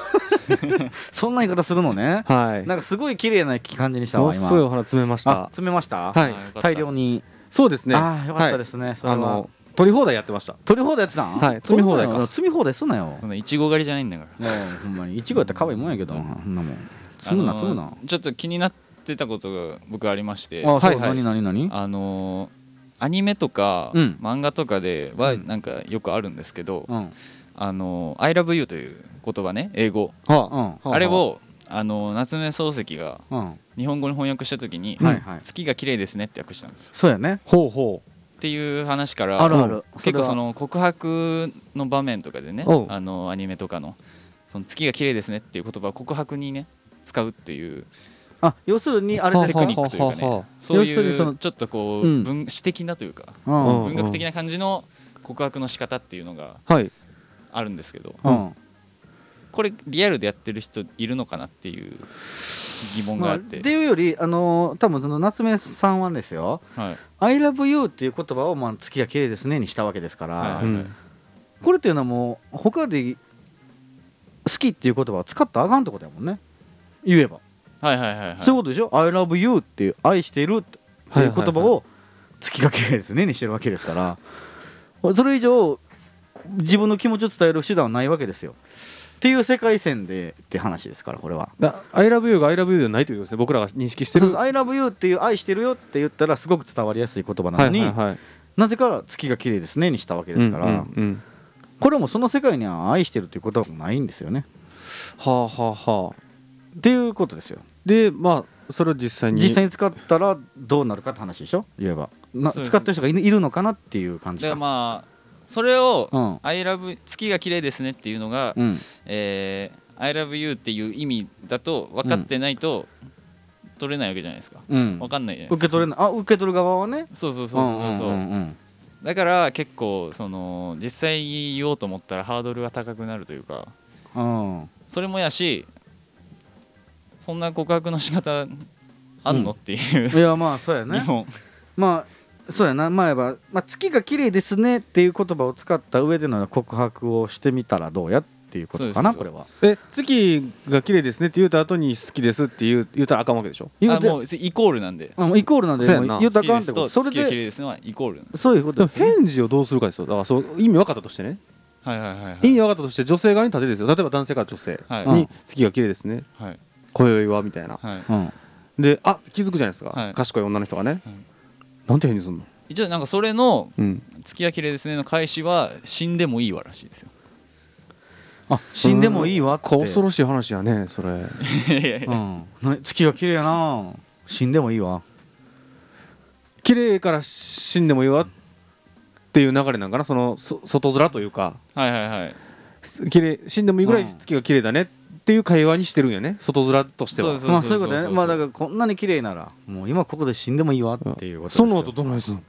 Speaker 2: そんな言い方するのね。
Speaker 3: はい。
Speaker 2: なんかすごい綺麗な感じにした
Speaker 3: も
Speaker 2: わ今。
Speaker 3: うすごいお花詰めまし
Speaker 2: あ
Speaker 3: た
Speaker 2: 詰めました、
Speaker 3: はい。
Speaker 2: 大量に、
Speaker 3: そうですね。
Speaker 2: ああよかったですすね、それは。
Speaker 3: あの取り放題やってました。
Speaker 2: 取り放題やってたん？
Speaker 3: はい。詰め放題か。
Speaker 2: そうなの詰め放題すんなよ
Speaker 1: いちご狩りじゃないんだから。
Speaker 2: もうほんまにいちごやったら可愛いもんやけどそん。なもん。積むな積むな。
Speaker 1: ちょっと気になってたことが僕ありまして。
Speaker 2: あそう、
Speaker 3: はいはい。
Speaker 2: 何何何？
Speaker 1: あのアニメとか、
Speaker 2: うん。
Speaker 1: 漫画とかでは
Speaker 2: うん。
Speaker 1: なんかよくあるんですけど、
Speaker 2: うん。
Speaker 1: あの I love you という言葉ね英語、
Speaker 3: は
Speaker 2: うん。
Speaker 1: あれをあの夏目漱石が
Speaker 2: うん
Speaker 1: 日本語に翻訳した時に、月が綺麗ですねって訳したんですよ。
Speaker 2: そうやね。
Speaker 3: ほうほ
Speaker 1: っていう話から
Speaker 2: あるある。
Speaker 1: 結構その告白の場面とかでねあのアニメとかのその月が綺麗ですねっていう言葉を告白にね使うっていう
Speaker 2: あ要するにあれ
Speaker 1: テクニックというかねそういうちょっとこ
Speaker 2: う
Speaker 1: うん。文詩的なというか文学的な感じの告白の仕方っていうのが
Speaker 3: はい。
Speaker 1: あるんですけど。
Speaker 2: うん
Speaker 1: これリアルでやってる人いるのかなっていう疑問が
Speaker 2: まあ、
Speaker 1: あっ、
Speaker 2: ってていうよりあのー多分その夏目さんはですよ。
Speaker 1: はい「
Speaker 2: I love you」っていう言葉を、まあ、月が綺麗ですねにしたわけですから、
Speaker 1: はいはい。
Speaker 3: うん。
Speaker 2: これっていうのはもう他で好きっていう言葉を使ったらあかんってことやもんね。言えば、
Speaker 1: はいはいはいはい。
Speaker 2: そういうことでしょ「I love you」っていう愛しているっていう言葉を月が綺麗ですねにしてるわけですからそれ以上自分の気持ちを伝える手段はない。わけですよっていう世界線でって話ですからこれは。
Speaker 3: だ I love you が I love you ではないということですね。僕らが認識してる。
Speaker 2: そうそう I love you っていう愛してるよって言ったらすごく伝わりやすい言葉なのに、
Speaker 3: はいはいはい。
Speaker 2: なぜか月が綺麗ですねにしたわけですから、
Speaker 3: うんうんうん。
Speaker 2: これはもうその世界には愛してるっていう言葉もないんですよね。
Speaker 3: はあはあはあ。
Speaker 2: っていうことですよ。
Speaker 3: でまあそれを実際に。
Speaker 2: 実際に使ったらどうなるかって話でしょ？言えば。な使ってる人がいるいるのかなっていう感じ
Speaker 1: じゃあ
Speaker 2: か
Speaker 1: まあそれを
Speaker 2: うん「
Speaker 1: I love 月が綺麗ですね」っていうのが
Speaker 2: うん「
Speaker 1: えー I love you」っていう意味だと分かってないと取れないわけじゃないですか。
Speaker 2: うん。
Speaker 1: 分かんないじゃない
Speaker 2: 受け取れない。あ受け取る側はね。
Speaker 1: そうそうそうそうそう,、だから結構その実際言おうと思ったらハードルが高くなるというか
Speaker 2: うん。うん
Speaker 1: それもやしそんな告白の仕方あんの、
Speaker 2: うん
Speaker 1: っていう
Speaker 2: いやまあそうや
Speaker 1: 疑
Speaker 2: ね
Speaker 1: 問。
Speaker 2: まあそうやな前は、まあ、月が綺麗ですねっていう言葉を使った上での告白をしてみたらどうやっていうことかな
Speaker 1: そうそう
Speaker 2: これは。
Speaker 3: え月が綺麗ですねって言った後に好きですって言う言ったらあかんわけでしょ？
Speaker 2: 言う
Speaker 1: もうイコールなんで。
Speaker 2: あもうイコールなんで
Speaker 3: そうやんな。
Speaker 2: もう言ったらあかんってこと。それ
Speaker 1: 月が綺
Speaker 2: で
Speaker 1: 麗ですのはイコール
Speaker 2: そういうこと
Speaker 3: でも
Speaker 2: ですよね
Speaker 3: 返事をどうするかですよ。だからそう意味分かったとしてね。
Speaker 1: はいはいはいはい。
Speaker 3: 意味分かったとして女性側に立てですよ。例えば男性から女性。
Speaker 1: はい。
Speaker 2: うん
Speaker 3: に月が綺麗ですね。
Speaker 1: はい。
Speaker 3: 今宵はみたいな。
Speaker 1: はい。
Speaker 2: うん。
Speaker 3: であ気づくじゃないですか、
Speaker 1: はい。
Speaker 3: 賢い女の人がね、
Speaker 1: はい
Speaker 3: なんて返事すんの？
Speaker 1: 一応なんかそれの
Speaker 3: うん。
Speaker 1: 月が綺麗ですねの返しは死んでもいいわらしいですよ。
Speaker 2: あ死んでもいいわって。
Speaker 3: 恐ろしい話やねそれ。
Speaker 1: いやいやいや。
Speaker 2: うん。な月が綺麗やな。死んでもいいわ。
Speaker 3: 綺麗から死んでもいいわっていう流れなんかな？そのそ外面というか。
Speaker 1: はいはいはい。
Speaker 3: す綺麗死んでもいいぐらい月が綺麗だねっていう会話にしてるんよね。外面としては。
Speaker 2: まあそういうことね。まあだからこんなに綺麗ならもう今ここで死んでもいいわっていうこと
Speaker 3: その後どないすんの？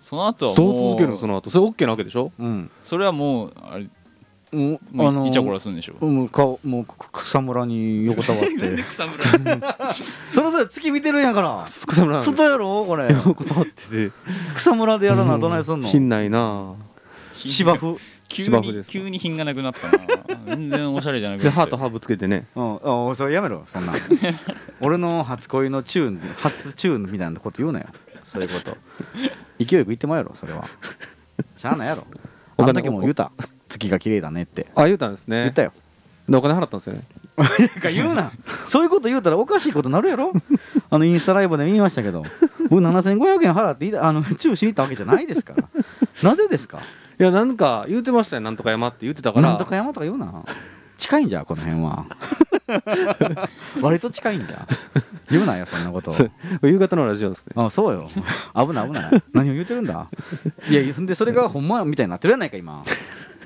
Speaker 1: その後は
Speaker 3: ど
Speaker 1: も
Speaker 3: う続けるの？その後。それ OK なわけでしょ？
Speaker 2: うん。
Speaker 1: それはもうあれ
Speaker 2: もう
Speaker 1: もう
Speaker 2: あの
Speaker 1: イチャコラするんでしょ？
Speaker 2: もう顔もうく草むらに横たわって。
Speaker 1: 草む
Speaker 2: そろそろ月見てるんやから。
Speaker 3: 草むら。
Speaker 2: 外やろこれ。
Speaker 3: 横たわって。て
Speaker 2: 草むらでやらなどないすんの？
Speaker 3: 品ないな。
Speaker 2: 芝生
Speaker 1: 急に急に品がなくなったな。全然おしゃれじゃなくて。
Speaker 3: で歯と歯ぶつけてね。
Speaker 2: うん。あそれやめろそんな。俺の初恋のチューン初チューンみたいなこと言うなよ。そういうこと。勢いよく言ってまえろそれは。しゃあないやろ。あの時も言うた。月が綺麗だねって。
Speaker 3: あ言うたんですね。
Speaker 2: 言ったよ。
Speaker 3: でお金払ったんですよね。
Speaker 2: なんか言うな。そういうこと言うたらおかしいことなるやろ。あのインスタライブで見ましたけど。僕7500円払っていたあのチューしに行ったわけじゃないですから。なぜですか？
Speaker 3: いやなんか言うてましたよなんとか山って言ってたから。
Speaker 2: なんとか山とか言うな。近いんじゃこの辺は。割と近いんじゃ言うなよそんなこと。
Speaker 3: 夕方のラジオですね。
Speaker 2: あそうよ。危ない危ない。何を言うてるんだ。いやほんでそれがほんまみたいになってるやないか今。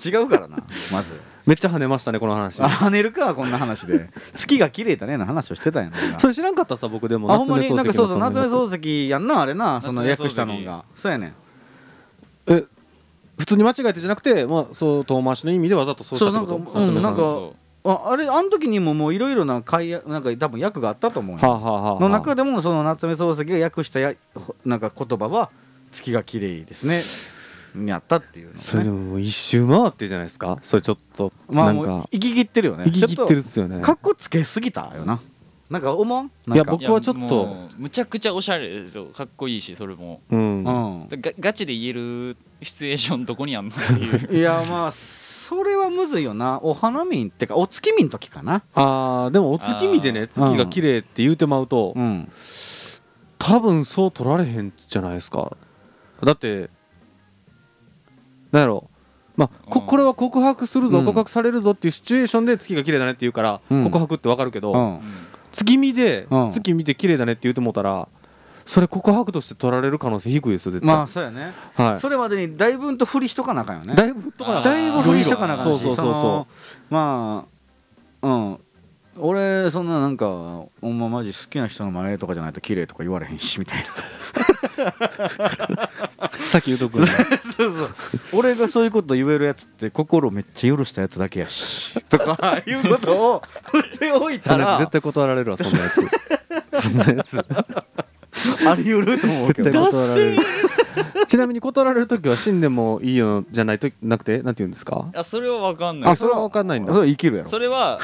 Speaker 2: 違うからなまず。
Speaker 3: めっちゃ跳ねましたねこの話。
Speaker 2: あ跳ねるかこんな話で。月が綺麗だねの話をしてたんや
Speaker 3: それ知らんかったさ僕でも。
Speaker 2: あほんまになんかそうそう夏目
Speaker 3: う
Speaker 2: 漱石やんなあれなその
Speaker 1: 夏目漱石。
Speaker 2: 訳したのが。そうやねん。
Speaker 3: え普通に間違えてじゃなくてまあそう遠回しの意味でわざとそうしたってこと？
Speaker 2: そうなんかうんなんか
Speaker 1: そ
Speaker 2: ああれあの時にももういろいろな会やなんか多分訳があったと思うよ。
Speaker 3: はあ、はあはあはあ、
Speaker 2: の中でもその夏目漱石が訳したやほなんか言葉は月が綺麗ですね。にあったっていうの
Speaker 3: それで
Speaker 2: ね
Speaker 3: ももう一周回ってじゃないですか？それちょっと
Speaker 2: まあもう
Speaker 3: なんか
Speaker 2: 行き切ってるよね。
Speaker 3: 生き切ってるっすよね。
Speaker 2: かっこつけすぎたよな。なんか思わん？なんか。
Speaker 3: いや僕はちょっと
Speaker 1: むちゃくちゃおしゃれですよ。かっこいいしそれも。
Speaker 3: うん。
Speaker 2: うん。
Speaker 1: ガガチで言えるシチュエーションどこにあんの？っていう
Speaker 2: いやまあそれはむずいよな。お花見ってかお月見の時かな。
Speaker 3: あーでもお月見でね月が綺麗って言うてまうと、
Speaker 2: うん。
Speaker 3: 多分そう取られへんじゃないですか。だってなんやろ。まあ、こ
Speaker 1: うん。
Speaker 3: これは告白するぞ、
Speaker 2: うん。
Speaker 3: 告白されるぞっていうシチュエーションで月が綺麗だねって言うから、
Speaker 2: うん。
Speaker 3: 告白ってわかるけど、
Speaker 2: うん。
Speaker 3: 月見で
Speaker 2: うん。
Speaker 3: 月見て綺麗だねって言うてもうたらそれ告白として取られる可能性低いですよ絶対、
Speaker 2: まあそうやね。
Speaker 3: はい、
Speaker 2: それまでにだいぶんと振りしとかなあかんよね。
Speaker 3: だいぶとか
Speaker 2: だいぶ振りしとかなあかんし
Speaker 3: そうそうそうそ
Speaker 2: のまあうん。俺そんななんかほんまマジ好きな人の前とかじゃないと綺麗とか言われへんしみたいな。
Speaker 3: う さっき言うとく
Speaker 2: そうそう。俺がそういうこと言えるやつって心めっちゃ許したやつだけやしとか いうことを振っておいたら。
Speaker 3: 絶対断られるわそんなやつ。そんなやつ
Speaker 2: あり得ると思うけ
Speaker 3: 絶対
Speaker 2: ど
Speaker 3: 断ちなみに断られる時は死んでもいいよじゃないとなくて？なんて言うんですか？
Speaker 1: あそれは分かんない。
Speaker 3: あそれは分かんないんだ
Speaker 2: それ生きるやろ。
Speaker 1: それは。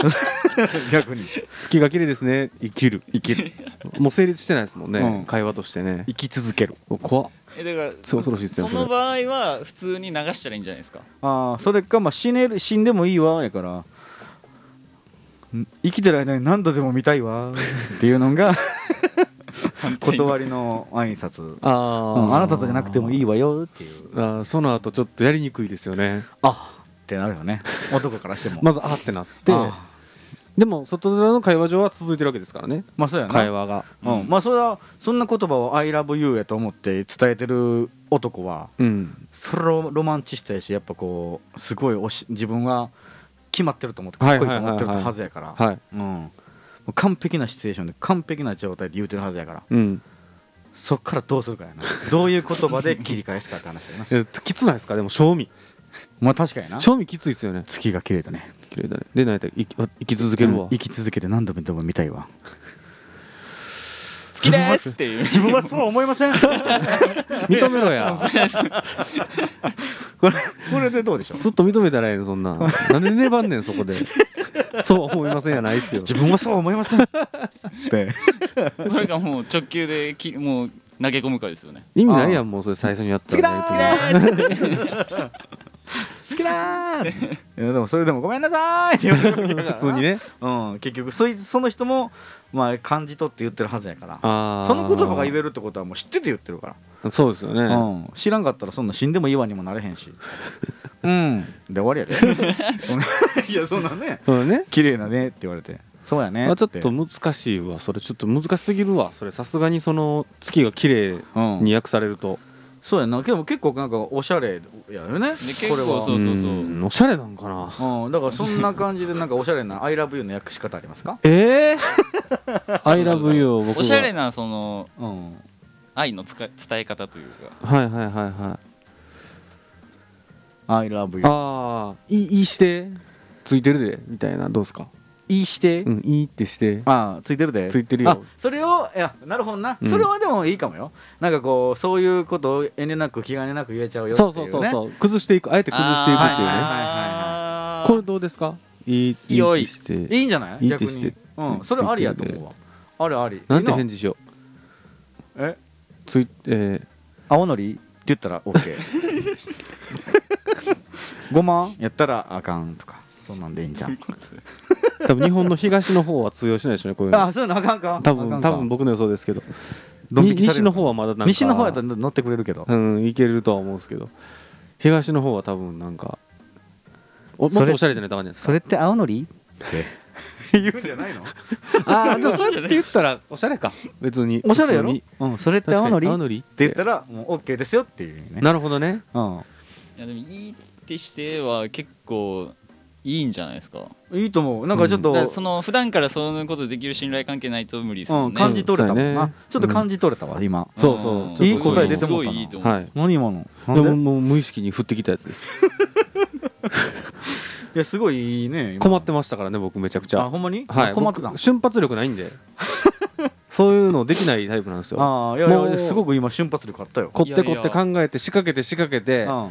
Speaker 2: 逆に。
Speaker 3: 月が綺麗ですね。生きる。
Speaker 2: 生きる。
Speaker 3: もう成立してないですもんね、
Speaker 2: うん。
Speaker 3: 会話としてね。
Speaker 2: 生き続ける。
Speaker 3: お怖っ。
Speaker 1: えだから
Speaker 3: ろしいですよ
Speaker 1: その場合は普通に流したらいいんじゃないですか？
Speaker 2: ああそれかまあ死ねる死んでもいいわやから。ん生きてる間に何度でも見たいわ。っていうのが断りの挨拶。
Speaker 3: あ
Speaker 2: うん
Speaker 3: ー
Speaker 2: あなたとじゃなくてもいいわよ。っていう。
Speaker 3: あーその後ちょっとやりにくいですよね。
Speaker 2: あっ。てなるよね。男からしても。
Speaker 3: まずあってなって。
Speaker 2: あ
Speaker 3: でも外面の会話上は続いてるわけですからね。
Speaker 2: まあそうやな。
Speaker 3: 会話が。
Speaker 2: うん、まあそれはそんな言葉を「ILOVEYOU」やと思って伝えてる男は
Speaker 3: うん。
Speaker 2: それをロマンチストやしやっぱこうすごいおし自分は決まってると思ってかっこいいと思ってるはずやから。
Speaker 3: はい
Speaker 2: うんもう完璧なシチュエーションで完璧な状態で言うてるはずやから。
Speaker 3: うん。
Speaker 2: そっからどうするかやな。どういう言葉で切り返すかって話やな。
Speaker 3: えきつないですか？でも賞味。
Speaker 2: まあ確かにな。
Speaker 3: 賞味きついですよね。
Speaker 2: 月が綺麗だね。
Speaker 3: 綺麗だね。でないと生きあ生き続けるわ。
Speaker 2: うん生き続けて何度でも見たいわ。
Speaker 1: 好きです！っていう
Speaker 2: 自分はそうは思いません。こ
Speaker 3: 認めろや。
Speaker 2: れこれでどうでしょう？
Speaker 3: すっと認めたらええそんななんで粘んねんそこで そう思いませんやないっすよ。
Speaker 2: 自分はそうは思いません。っ て
Speaker 1: それがもう直球できもう投げ込むかですよね。
Speaker 3: 意味ないやんもうそれ最初にやったらね
Speaker 2: 好きだーいやでもそれでもごめんなさいって言われる
Speaker 3: 普通にね。
Speaker 2: うん結局そいその人もまあ感じ取って言ってるはずやから。その言葉が言えるってことはもう知ってて言ってるから
Speaker 3: そうですよね、
Speaker 2: うん、知らんかったらそんな死んでもいいわにもなれへんし。うん。で終わりやで。そんないやそんなね
Speaker 3: そうね。
Speaker 2: 綺麗なねって言われて。そうやね
Speaker 3: まあ、ちょっと難しいわそれ。ちょっと難しすぎるわ。それさすがにその月が綺麗
Speaker 2: うん
Speaker 3: に訳されると、
Speaker 2: そうやな。でも結構なんかおしゃれやよね。
Speaker 1: で結
Speaker 2: これは。
Speaker 1: 構そうそうそう。
Speaker 3: うん。おしゃれなんかな。
Speaker 2: うん、だからそんな感じでなんかおしゃれな「ILOVEYOU」の訳し方ありますか？
Speaker 3: ええ I love you を僕が
Speaker 1: おしゃれなその
Speaker 2: うん
Speaker 1: 愛の伝え方というか。
Speaker 3: はいはいはいはい「
Speaker 2: ILOVEYOU」
Speaker 3: ああいいいいして？ついてるでみたいなどうですか？
Speaker 2: いいして、
Speaker 3: うんいいってして。
Speaker 2: ああついてるで。
Speaker 3: ついてるよ。
Speaker 2: あそれをいやなるほどな、
Speaker 3: うん。
Speaker 2: それはでもいいかもよ。なんかこうそういうことを遠慮なく気兼ねなく言えちゃうよっていね。
Speaker 3: そううそうそうそう。崩していくあえて崩していくっていうね。
Speaker 1: あー
Speaker 3: これどうですか？いいいいして。
Speaker 2: いいんじゃない？
Speaker 3: いいってして。
Speaker 2: うんそれありやと思うわ。あれあり。
Speaker 3: なんて
Speaker 2: いい
Speaker 3: 返事しよう。
Speaker 2: え？
Speaker 3: ついえ
Speaker 2: 青のり？って言ったら OK ごまやったらあかんとか。そんなんでいいんじゃん
Speaker 3: ー多分日本の東の方は通用しないでしょうねこういうの。
Speaker 2: あそういうのあかんか？
Speaker 3: 多分多分僕の予想ですけど。西の方はまだなんか。
Speaker 2: 西の方やったら乗ってくれるけど。
Speaker 3: うん。いけるとは思うんですけど。東の方は多分なんかおもっとおしゃれじゃないとあかんじゃないですか。
Speaker 2: それって青のり？って 言うんじゃないの？
Speaker 3: ああでもそうやって言ったらおしゃれか。別に。
Speaker 2: おしゃれやろ？うんそれって青のり？
Speaker 3: 青のりって。
Speaker 2: 言ったらもう OK ですよっていうね。
Speaker 3: なるほどね。
Speaker 2: うん。
Speaker 1: いやでもいいってしては結構いいんじゃないですか。
Speaker 2: いいと思う。なんかちょっと、
Speaker 1: だからその普段からそういうことできる信頼関係ないと無理です
Speaker 2: うん、
Speaker 1: よね
Speaker 2: 感じ取れたもんな、
Speaker 3: ね。
Speaker 2: ちょっと感じ取れたわ、今。
Speaker 3: そうそう。
Speaker 2: いい答え出てもうたな。い
Speaker 1: いいと思う、
Speaker 3: はい。
Speaker 2: 何今の？なんで？
Speaker 3: でももう無意識に降ってきたやつです。
Speaker 2: い やすごいね今。
Speaker 3: 困ってましたからね僕めちゃくちゃ。
Speaker 2: あほんまに、
Speaker 3: はい。
Speaker 2: 困ってた
Speaker 3: 僕瞬発力ないんで。そういうのできないタイプなんですよ。
Speaker 2: ああいやい
Speaker 3: もう
Speaker 2: やすごく今瞬発力あったよ。
Speaker 3: 凝って凝って考えて仕掛けて仕掛けて
Speaker 2: うん。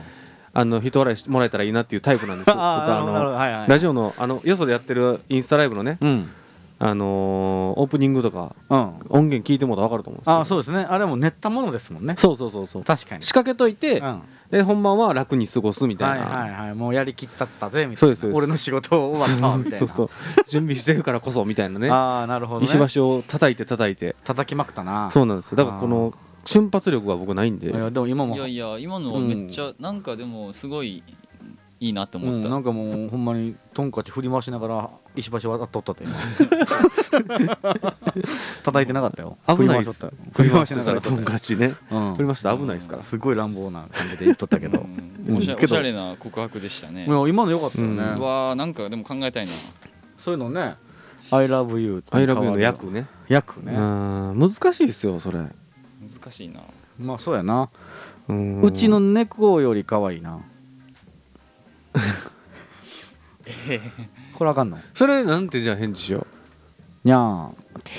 Speaker 3: あの人笑いしてもらえたらいいなっていうタイプなんですよ。僕
Speaker 2: あ
Speaker 3: のラジオのあのよそでやってるインスタライブのね
Speaker 2: うん
Speaker 3: あのーオープニングとか
Speaker 2: うん。
Speaker 3: 音源聞いてもら分かると思うんですよ。
Speaker 2: ああそうですね。あれはもう練ったものですもんね。
Speaker 3: そうそうそうそう。
Speaker 2: 確かに。
Speaker 3: 仕掛けといて
Speaker 2: うん。は
Speaker 3: で本番は楽に過ごすみ
Speaker 2: い
Speaker 3: たいな。
Speaker 2: はいはいもうやりきったったぜみたいな。
Speaker 3: そうですそうです。
Speaker 2: 俺の仕事終わったわみたいな。
Speaker 3: そうそう準備してるからこそみたいなね。
Speaker 2: ああなるほどね。
Speaker 3: 石橋を叩いて叩いて。
Speaker 2: 叩きまくったな。
Speaker 3: そうなんですよ。だからこの瞬発力が僕ないんで。
Speaker 2: いやでも今も。
Speaker 1: いやいや今のはめっちゃ、なんかでもすごいいいなって
Speaker 2: うん、
Speaker 1: 思った、
Speaker 2: なんかもうほんまにトンカチ振り回しながら石橋渡っとったって。今 叩いてなかったよ。
Speaker 3: 危ないっす。
Speaker 2: 振り回しながら
Speaker 3: トンカチね。
Speaker 2: うん。
Speaker 3: 振りました。危ないですから。
Speaker 2: すごい乱暴な感じで言っとったけど。
Speaker 1: うん。おしゃ
Speaker 2: けど。
Speaker 1: おしゃれな告白でしたね。
Speaker 2: いや今の良かったよね、
Speaker 3: うん。
Speaker 1: うわーなんかでも考えたいな。
Speaker 2: そういうのね「ILOVEYOU」「
Speaker 3: ILOVEYOU」の役ね。
Speaker 2: 役ね。
Speaker 3: うん。難しいですよそれ。
Speaker 1: 難しいな。
Speaker 2: まあそうやな。
Speaker 3: うん。
Speaker 2: うちの猫より可愛いなこれあかんの？
Speaker 3: それなんてじゃあ返事しよ
Speaker 2: にゃーんっ。て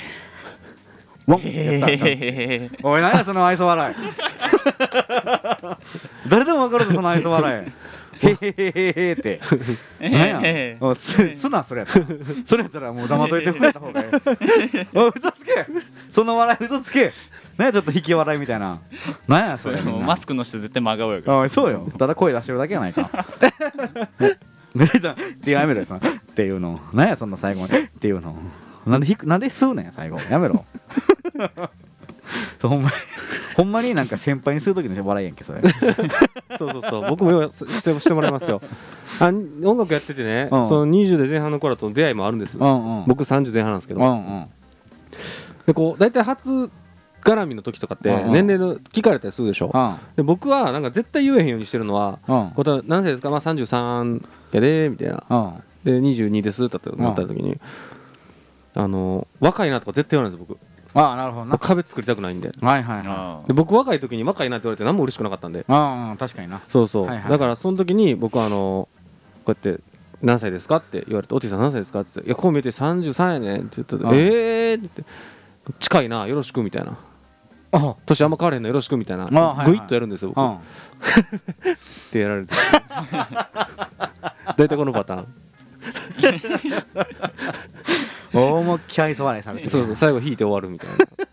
Speaker 2: ワンやった
Speaker 1: へ
Speaker 2: おい何やその愛想笑い。誰でも分かるぞその愛想笑い。へへへへへって何やおすすなそれやったらそれやったらもう黙っといてくれた方がいいおい嘘つけその笑い嘘つけ何やちょっと引き笑いみたいな何やそ
Speaker 1: それ
Speaker 2: れみんな
Speaker 1: もうマスクの人絶対真顔やから
Speaker 2: おいそうよただ声出してるだけやないかめでたってやめろよそのっていうの何やそんな最後まで。っていうの。なんでひくなんで吸うねん最後。やめろ。そうほんまに。ほんまになんか先輩にする時の笑いやんけそれ。
Speaker 3: うそうそうそう。僕もよしてしてもらいますよ。あ音楽やっててね
Speaker 2: うん。
Speaker 3: その20代前半の頃との出会いもあるんです
Speaker 2: うんうん。
Speaker 3: 僕30前半なんですけど。
Speaker 2: うんうん。
Speaker 3: でこう大体初絡みの時とかって年齢の聞かれたりするでしょ？
Speaker 2: うん。
Speaker 3: で僕はなんか絶対言えへんようにしてるのは
Speaker 2: うん「
Speaker 3: これ何歳ですか?」まあ33やでみたいな。
Speaker 2: うん。
Speaker 3: で22ですってなった時にあの若いなとか絶対言わないんですよ僕。
Speaker 2: ああなるほど
Speaker 3: 壁作りたくないんで。
Speaker 2: はいはいはい。
Speaker 1: あ
Speaker 3: で僕若い時に若いなって言われて何も嬉しくなかったんで。
Speaker 2: ああ確かにな。
Speaker 3: そうそう、
Speaker 2: はいはい。
Speaker 3: だからその時に僕はあのこうやって「何歳ですか?」って言われて「おてぃさん何歳ですか?」って言って「いやこう見えて33やねん」って言ったら「
Speaker 2: うん。
Speaker 3: ええー!」って言って「近いなよろしく」みたいな。
Speaker 2: あ「
Speaker 3: 年あんま変われへんのよろしく」みたいな。グイッとやるんですよ僕、っ
Speaker 2: うん。
Speaker 3: てやられて。大体このパターン。
Speaker 2: 思いっきり愛想笑いされてる
Speaker 3: そうそう最後引いて終わるみたい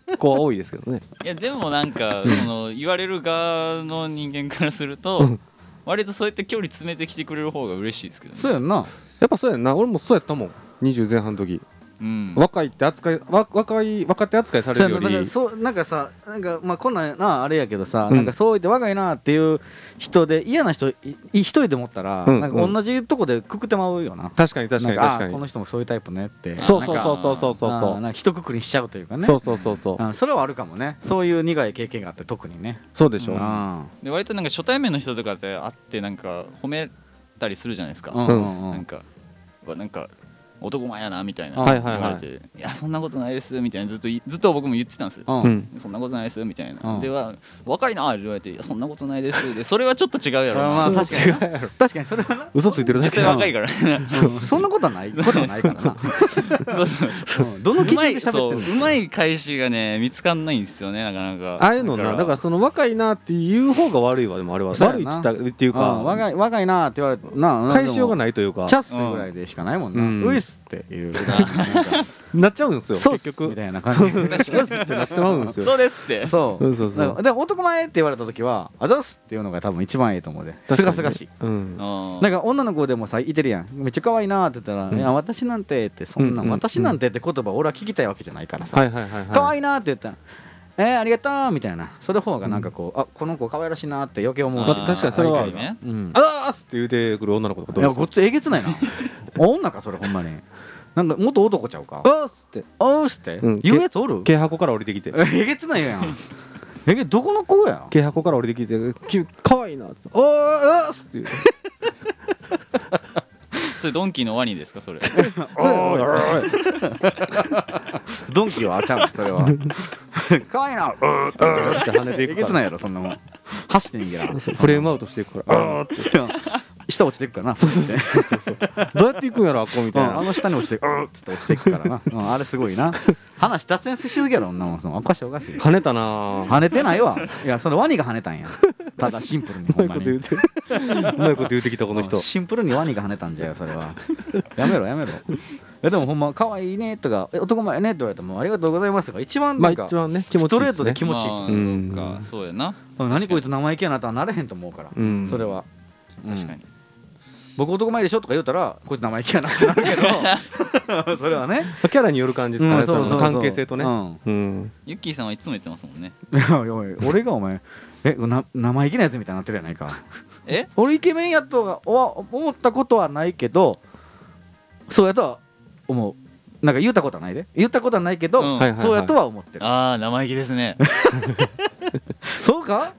Speaker 3: な。子は多いですけどね。
Speaker 1: いやでもなんかその言われる側の人間からする
Speaker 3: う
Speaker 1: と
Speaker 3: ん。
Speaker 1: 割とそうやって距離詰めてきてくれる方が嬉しいですけどね。
Speaker 2: そうやんな。
Speaker 3: やっぱそうやんな。俺もそうやったもん。20前半の時
Speaker 1: ううん。
Speaker 3: 若いって扱いわ若い若手扱いされ
Speaker 2: そうや
Speaker 3: るより
Speaker 2: そうなんかさなんかまあこんなんなあれやけどさ、
Speaker 3: うん。
Speaker 2: なんかそう言って若いなっていう人で嫌な人い一人でもったら、
Speaker 3: うん
Speaker 2: なんか同じとこでくくってまうよな、
Speaker 3: 確かに確かに確かに。
Speaker 2: あこの人もそういうタイプねって。
Speaker 3: そうそうそうそうそうそう。
Speaker 2: あ
Speaker 3: そ
Speaker 2: ーなんか一括りにしちゃうというかね。
Speaker 3: うそうそうそうそう。
Speaker 2: うんそれはあるかもね。そういう苦い経験があって特にね。
Speaker 3: そうでしょ
Speaker 2: う。ん。
Speaker 1: で割となんか初対面の人とかって会ってなんか褒めたりするじゃないですか、
Speaker 2: うんうんうん。
Speaker 1: なんかなんか男前やなみたいな
Speaker 2: はい
Speaker 3: はいはい。
Speaker 1: 言われて「いやそんなことないです」みたいなずっといずっと僕も言ってたんですよ、そんなことないですみたいな、
Speaker 2: うん。
Speaker 1: では若いなって言われて「いやそんなことないです」でそれはちょっと違うやろ
Speaker 2: まあ
Speaker 1: な
Speaker 2: 確かに。な確かにそれはな。
Speaker 3: 嘘ついてるだ
Speaker 1: 実
Speaker 3: け
Speaker 1: 際若いから。
Speaker 2: うん。そんなことはない。ことはないからな。
Speaker 1: そうそうそう。
Speaker 2: うん。どの基準で喋ってるの？
Speaker 1: うまい返しがね見つかんないんですよねなかなか。
Speaker 3: ああいうのな。だから。その若いなっていう方が悪いわでもあれは。悪いっつったっていう
Speaker 2: うん
Speaker 3: か
Speaker 2: 若い若いなって言われてな
Speaker 3: 返しようが
Speaker 2: い
Speaker 3: ないというか。
Speaker 2: チャッスぐらいでしかないもんな、
Speaker 3: う
Speaker 2: うん。いっすっていうぐらいな
Speaker 3: っちゃうんですよ。
Speaker 2: そうっす。
Speaker 3: 結局。
Speaker 2: みたいな感じ。
Speaker 3: そう。ですってなってまうんですよ。
Speaker 1: そうですって。
Speaker 2: そう。
Speaker 3: うんそうそう。
Speaker 2: で男前って言われた時は「あざっす」っていうのが多分一番いいと思うで。すがすがしい。
Speaker 3: うん。
Speaker 1: うん。
Speaker 2: なんか女の子でもさいてるやん。めっちゃ可愛いなって言ったら「
Speaker 3: うん
Speaker 2: いや私なんて」ってそんな、
Speaker 3: うん。ん
Speaker 2: 私なんてって言葉俺は聞きたいわけじゃないからさ、可愛いなって言ったら「えー、ありがとう」みたいな。それ方がなんかこう、あこの子可愛らしいなって余計思うし、
Speaker 3: まあ確かにそれは
Speaker 1: ね。
Speaker 2: うん。
Speaker 3: あざーすって言うてくる女の子とかどうですか？
Speaker 2: いやごっつえげつないな女かそれほんまに。なんか元男ちゃうか？
Speaker 3: あーすって。
Speaker 2: おうっすって、
Speaker 3: うん。
Speaker 2: 言うやつおる？
Speaker 3: 軽箱から降りてきて。
Speaker 2: えげつないやん。えげどこの子や？
Speaker 3: 軽箱から降りてきて「君かわいいな」っつって「おーあーす」って言う。
Speaker 1: それドンキーのワニですかそれ？
Speaker 2: おいドンキはあちゃう。それは。可愛いな。うん
Speaker 3: って跳ねてい
Speaker 2: え
Speaker 3: くから。
Speaker 2: げつないやろそんなもん。走って逃げら
Speaker 3: フレームアウトしていくから。あーって
Speaker 2: 下落ちていくからな。そうそうそう。
Speaker 3: どうやって行くんやろあっこみたいな。
Speaker 2: あの下に落ちてうーっつって落ちていくからな、うん、あれすごいな。話脱線しすぎやろ女もんそのおかしいおかしい。
Speaker 3: 跳ねたなぁ。
Speaker 2: 跳ねてないわ。いやそのワニが跳ねたんや。ただシンプルに
Speaker 3: う
Speaker 2: ほんまに。
Speaker 3: まいこと言うてうまいこと言うてきたこの人。
Speaker 2: シンプルにワニが跳ねたんじゃよそれは。やめろやめろ。いやでもほんま可愛いねとかえ男前ねって言われてもありがとうございますが一番
Speaker 3: まあ
Speaker 2: なんか、
Speaker 3: 一番ね気持ちいいですね。
Speaker 2: ストレートで気持ちいい。
Speaker 1: そうかそうやな。
Speaker 2: うん。何こいつ生意気やなとはなれへんと思うから、
Speaker 3: うん。
Speaker 2: それは、うん
Speaker 1: 確かに
Speaker 2: 僕男前でしょ？とか言うたらこいつ生意気やなってなるけど。それはね。
Speaker 3: キャラによる感じですかね
Speaker 2: うんそうそうそう。
Speaker 3: 関係性とね。
Speaker 2: うん。
Speaker 3: うん。
Speaker 1: ユッキーさんはいつも言ってますもんね。
Speaker 2: いやおい俺がお前えな生意気なやつみたいになってるやないか。
Speaker 1: え？
Speaker 2: 俺イケメンやとはお思ったことはないけどそうやとは思う。なんか言ったことはないで。言ったことはないけど、
Speaker 1: うん。
Speaker 3: はいはいはい
Speaker 2: そうやとは思ってる。
Speaker 1: ああ生意気ですね。
Speaker 2: そうか？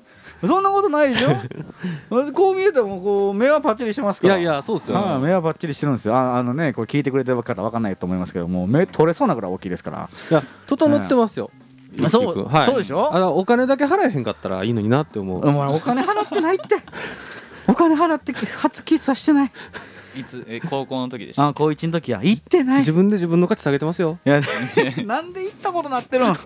Speaker 2: そんなことないでしょ？こう見えてもこう目はパッチリしてますから。
Speaker 3: いやいやそうっすよ
Speaker 2: はい目はパッチリしてるんですよ。ああのねこれ聞いてくれてる方わかんないと思いますけどもう目取れそうなぐらい大きいですから。
Speaker 3: いや整ってますよ。
Speaker 2: うんそう
Speaker 3: はい。
Speaker 2: そうでしょ？
Speaker 3: あのお金だけ払えへんかったらいいのになって思う。
Speaker 2: お金払ってないって。お金払って初キスはしてない。
Speaker 1: いつえ高校の時でした
Speaker 2: あ高一の時は行ってない。
Speaker 3: 自分で自分の価値下げてますよ。
Speaker 2: いや なんで行ったことなってるん？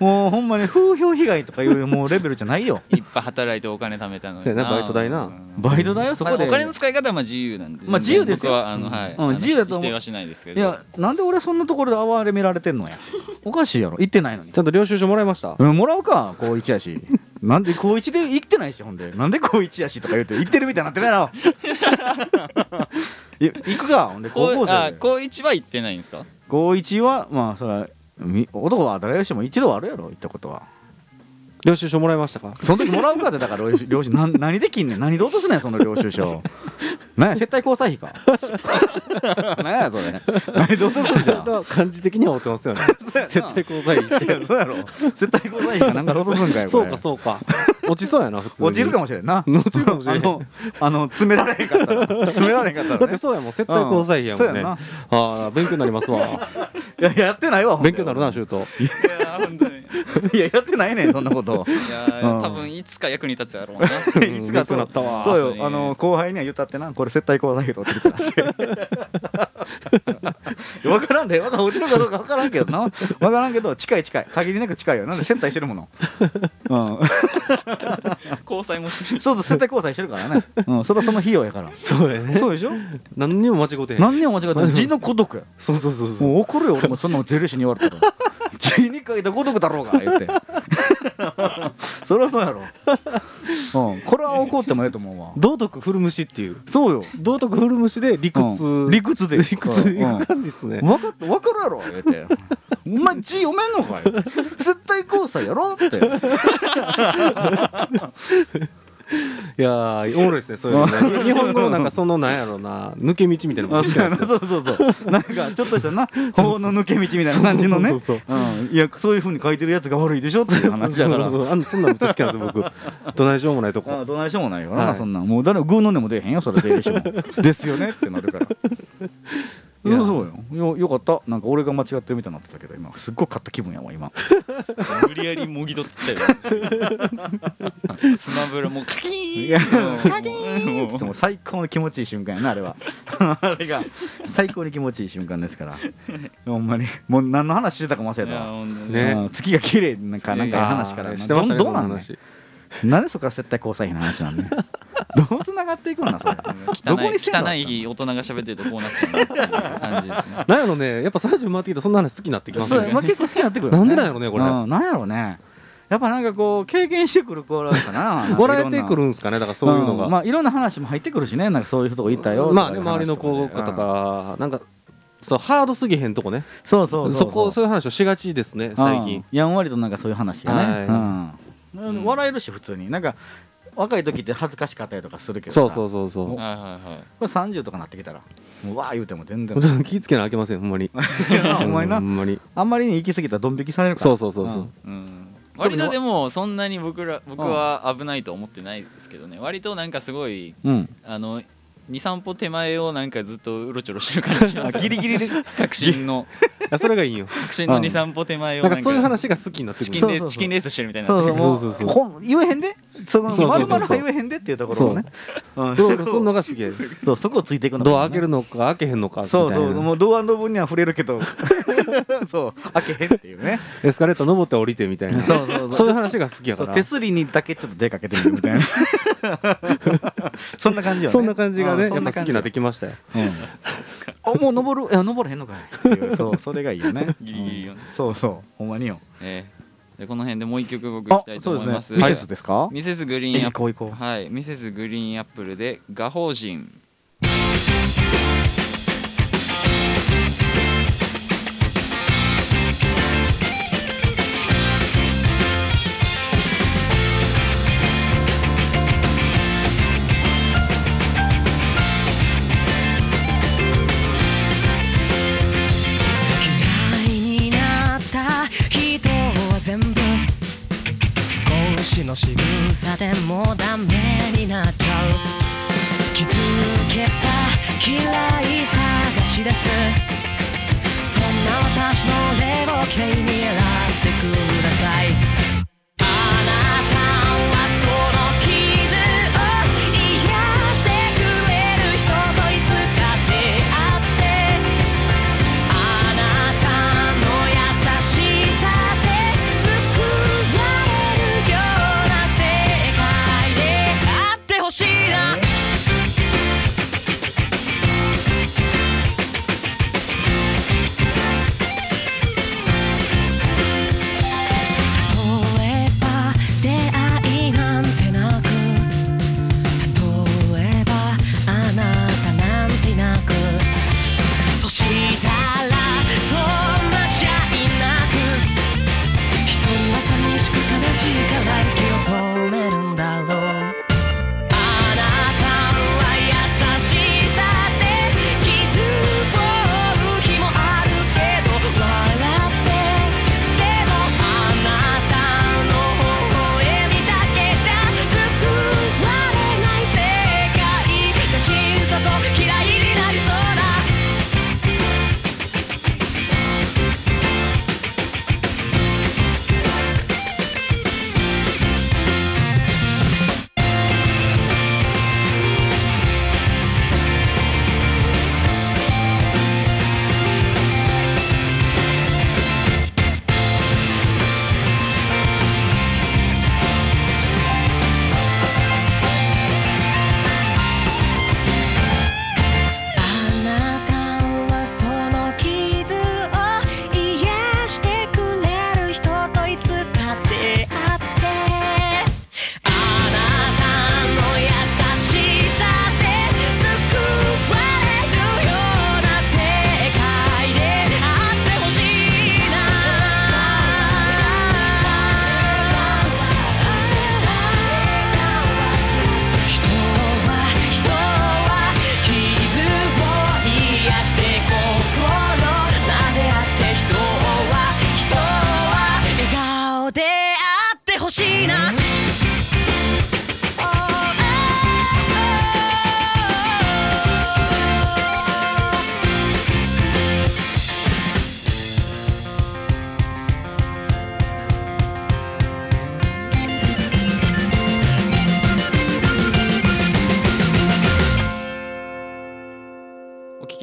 Speaker 2: もうほんまに風評被害とかいうもうレベルじゃないよ。
Speaker 1: いっぱい働いてお金貯めたのに。
Speaker 3: なバイト代な。
Speaker 1: うん。
Speaker 2: バイトだよそこで、
Speaker 1: まあお金の使い方はまあ自由なんで。
Speaker 2: まあ自由ですよ。
Speaker 1: 僕はあのはい。
Speaker 2: うん
Speaker 1: あの
Speaker 2: 自由だと思う。
Speaker 1: 否定はしないですけど。
Speaker 2: いやなんで俺そんなところで哀れめられてんのや。おかしいやろ。行ってないのに。
Speaker 3: ちゃんと領収書もらいました？
Speaker 2: うんもらうか高一やし。なんで高一で行ってないしほんで。なんで高一やしとか言うて行ってるみたいになってないやろ。い行くか。ほんで高校
Speaker 1: こうあ
Speaker 2: 生で
Speaker 1: 高一は行ってないんですか？
Speaker 2: 高一はまあそれはみ男は誰しも一度はあるやろ行ったことは。
Speaker 3: 領収書もらいましたか？
Speaker 2: その時もらうかってだから領収領収なん何できんねん？何で落とすねん？その領収書。何や接待交際費か？何やそれ。何で落とすんじゃん？
Speaker 3: 感じ的には追ってますよね。
Speaker 2: そうやな。
Speaker 3: 絶対交際費。
Speaker 2: いやそうやろ。接待交際費かなんかで落とすんかよ
Speaker 3: そうかそうか。落ちそうやな普通に。
Speaker 2: 落ちるかもしれんな。
Speaker 3: 落ちるかもしれん。
Speaker 2: あのあの詰められへんかったら。詰められへんかったら、ね、
Speaker 3: だってそうやもん接待交際費やもんね。
Speaker 2: うんそうやんな。
Speaker 3: ああ勉強になりますわ。
Speaker 2: いややってないわ
Speaker 3: 勉強になるなシュート。
Speaker 1: いや本当に。
Speaker 2: いややってないねんそんなこと
Speaker 1: いや
Speaker 2: うん
Speaker 1: 多分いつか役に立つやろうな。
Speaker 3: ん
Speaker 2: いつかそう
Speaker 3: なったわ。
Speaker 2: そうよ。あの後輩には言ったってなこれ接待交際費取ってきたって分からんで分からん落ちるかどうか分からんけどな。分からんけど近い近い。限りなく近いよ。なんで接待してるもの。うん。
Speaker 1: 交際もし
Speaker 2: そうそう接待交際してるからね。うん。それはその費用やから。
Speaker 3: そうやね。
Speaker 2: そうでしょ？
Speaker 3: 何にも間違ってへん。
Speaker 2: 何にも間違ってない字の孤独や。
Speaker 3: そうそうそうそう。
Speaker 2: もう怒るよ俺もそんなのゼルシに言われたら。字に書いた孤独だろうが言って そりゃそうやろ、うん、これは怒ってもええと思うわ。
Speaker 3: 道徳古虫っていう。
Speaker 2: そうよ。
Speaker 3: 道徳古虫で理屈、
Speaker 2: うん。理屈で。
Speaker 3: 理屈い
Speaker 2: うん。
Speaker 3: く感じっすね、
Speaker 2: 分かった分かるやろ言うて「お前字読めんのかよ絶対交際やろ」って
Speaker 3: いやーおもろいですねそういうのね。日本語のなんかそのなんやろうな抜け道みたいなのも
Speaker 2: そうそうそうなんかちょっとしたな法の抜け道みたいな感じのね。いやそういうふうに書いてるやつが悪いでしょっていう話だから。
Speaker 3: そんそんなんめっちゃ好きなんですよ僕。どないしようもないとこ。
Speaker 2: あどないしようもないよな、
Speaker 3: はい。
Speaker 2: そんなん。もう誰もグーの音も出えへんよそれ税理士もですよねってなるからそうよ。よよかった。なんか俺が間違ってるみたいになってたけど今。すっごい勝った気分やわ今。
Speaker 1: 無理やりもぎ取ってたよ。スマブラもうカキーン。カキーン
Speaker 2: でも最高の気持ちいい瞬間やなあれは。あれが最高に気持ちいい瞬間ですから。ほんまに。もう何の話してたかも忘れた
Speaker 3: ね
Speaker 2: うん月が綺麗なんかなんか話から。
Speaker 3: あーしてましたね
Speaker 2: どどうなん
Speaker 3: の話
Speaker 2: なんでそこから絶対交際費の話なんねどうつながっていくのなそれ。ど
Speaker 1: 汚い
Speaker 2: こに
Speaker 1: 汚い大人が喋ってるとこうなっちゃうなっていう感じですね。
Speaker 3: なんやろね。やっぱ30回ってきたらそんな話好きになってきます
Speaker 2: そう、
Speaker 3: ね
Speaker 2: まあ、結構好きになってくるよね。
Speaker 3: なんでなんやろねこれ。
Speaker 2: うん、なんやろね。やっぱなんかこう経験してくる子らかな。なんかいろんな。
Speaker 3: 笑えてくるんすかね。だからそういうのが、
Speaker 2: んまあいろんな話も入ってくるしね。なんかそういうとこ行ったよ
Speaker 3: まあね周りの子と
Speaker 2: うん。
Speaker 3: かなんかそうハードすぎへんとこね。
Speaker 2: そうそうそう
Speaker 3: そこそういう話をしがちですね最近。
Speaker 2: うん。やんわりとなんかそういう話がね、
Speaker 3: はい。
Speaker 2: うん
Speaker 1: ん
Speaker 2: 笑えるし普通に。なんか若い時って恥ずかしかったりとかするけど
Speaker 3: そう
Speaker 2: さ
Speaker 3: そうそうそう。
Speaker 2: お
Speaker 1: はいはいはい。
Speaker 2: これ30とかなってきたらもうわー言うても全然。
Speaker 3: 気ぃつけなあけませんほんまに。ほんまに
Speaker 2: あんまりに行き過ぎたらドン引きされるから
Speaker 3: そうそうそう。そう、
Speaker 1: うん。割とでもそんなに僕ら僕は危ないと思ってないですけどね。割となんかすごい
Speaker 2: うん、うん。
Speaker 1: あの23歩手前をなんかずっとうろちょろしてる感じします
Speaker 2: あギリギリで
Speaker 1: 確信の。
Speaker 3: それがいいんよ。
Speaker 1: 確信の23歩手前を
Speaker 3: なんか。そういう話が好きになってくる。
Speaker 1: チキンレ
Speaker 2: そうそうそう。
Speaker 1: チキンレースしてるみたいに
Speaker 2: そうそう。
Speaker 3: そうそう
Speaker 2: 言えへんで？その
Speaker 3: そうそうそう。そう
Speaker 2: まるまるは言えへんでっていうところをね。う。ん。
Speaker 3: ドアするのが好きや
Speaker 2: そうそこをついていくの
Speaker 3: ドア開けるのか開けへんのか
Speaker 2: そう。そう。もう。ドアノブには触れるけど そう開けへんっていうね。
Speaker 3: エスカレーター登って降りてみたいな。
Speaker 2: そうそうそう。
Speaker 3: そういう話が好きやから。
Speaker 2: そう手すりにだけちょっと手かけてみるみたいな。そんな感じよね。
Speaker 3: そんな感じがね
Speaker 2: うん
Speaker 3: やっぱ好きになってきましたよ。
Speaker 2: うん。あもう登るいや登れへんのかい。そうそれがいいよね。
Speaker 1: ギリギリよね。
Speaker 2: うん。そうそうほんまによ。
Speaker 1: えーでこの辺でもう一曲僕いきたいと思います。
Speaker 2: ミセスですか？
Speaker 1: ミセスグリーンアップ
Speaker 2: 行こう行こう。
Speaker 1: はい。ミセスグリーンアップルで「画法人」
Speaker 5: 仕草でもダメになっちゃう。気づけば嫌い探しです。そんな私の霊を綺麗に洗っ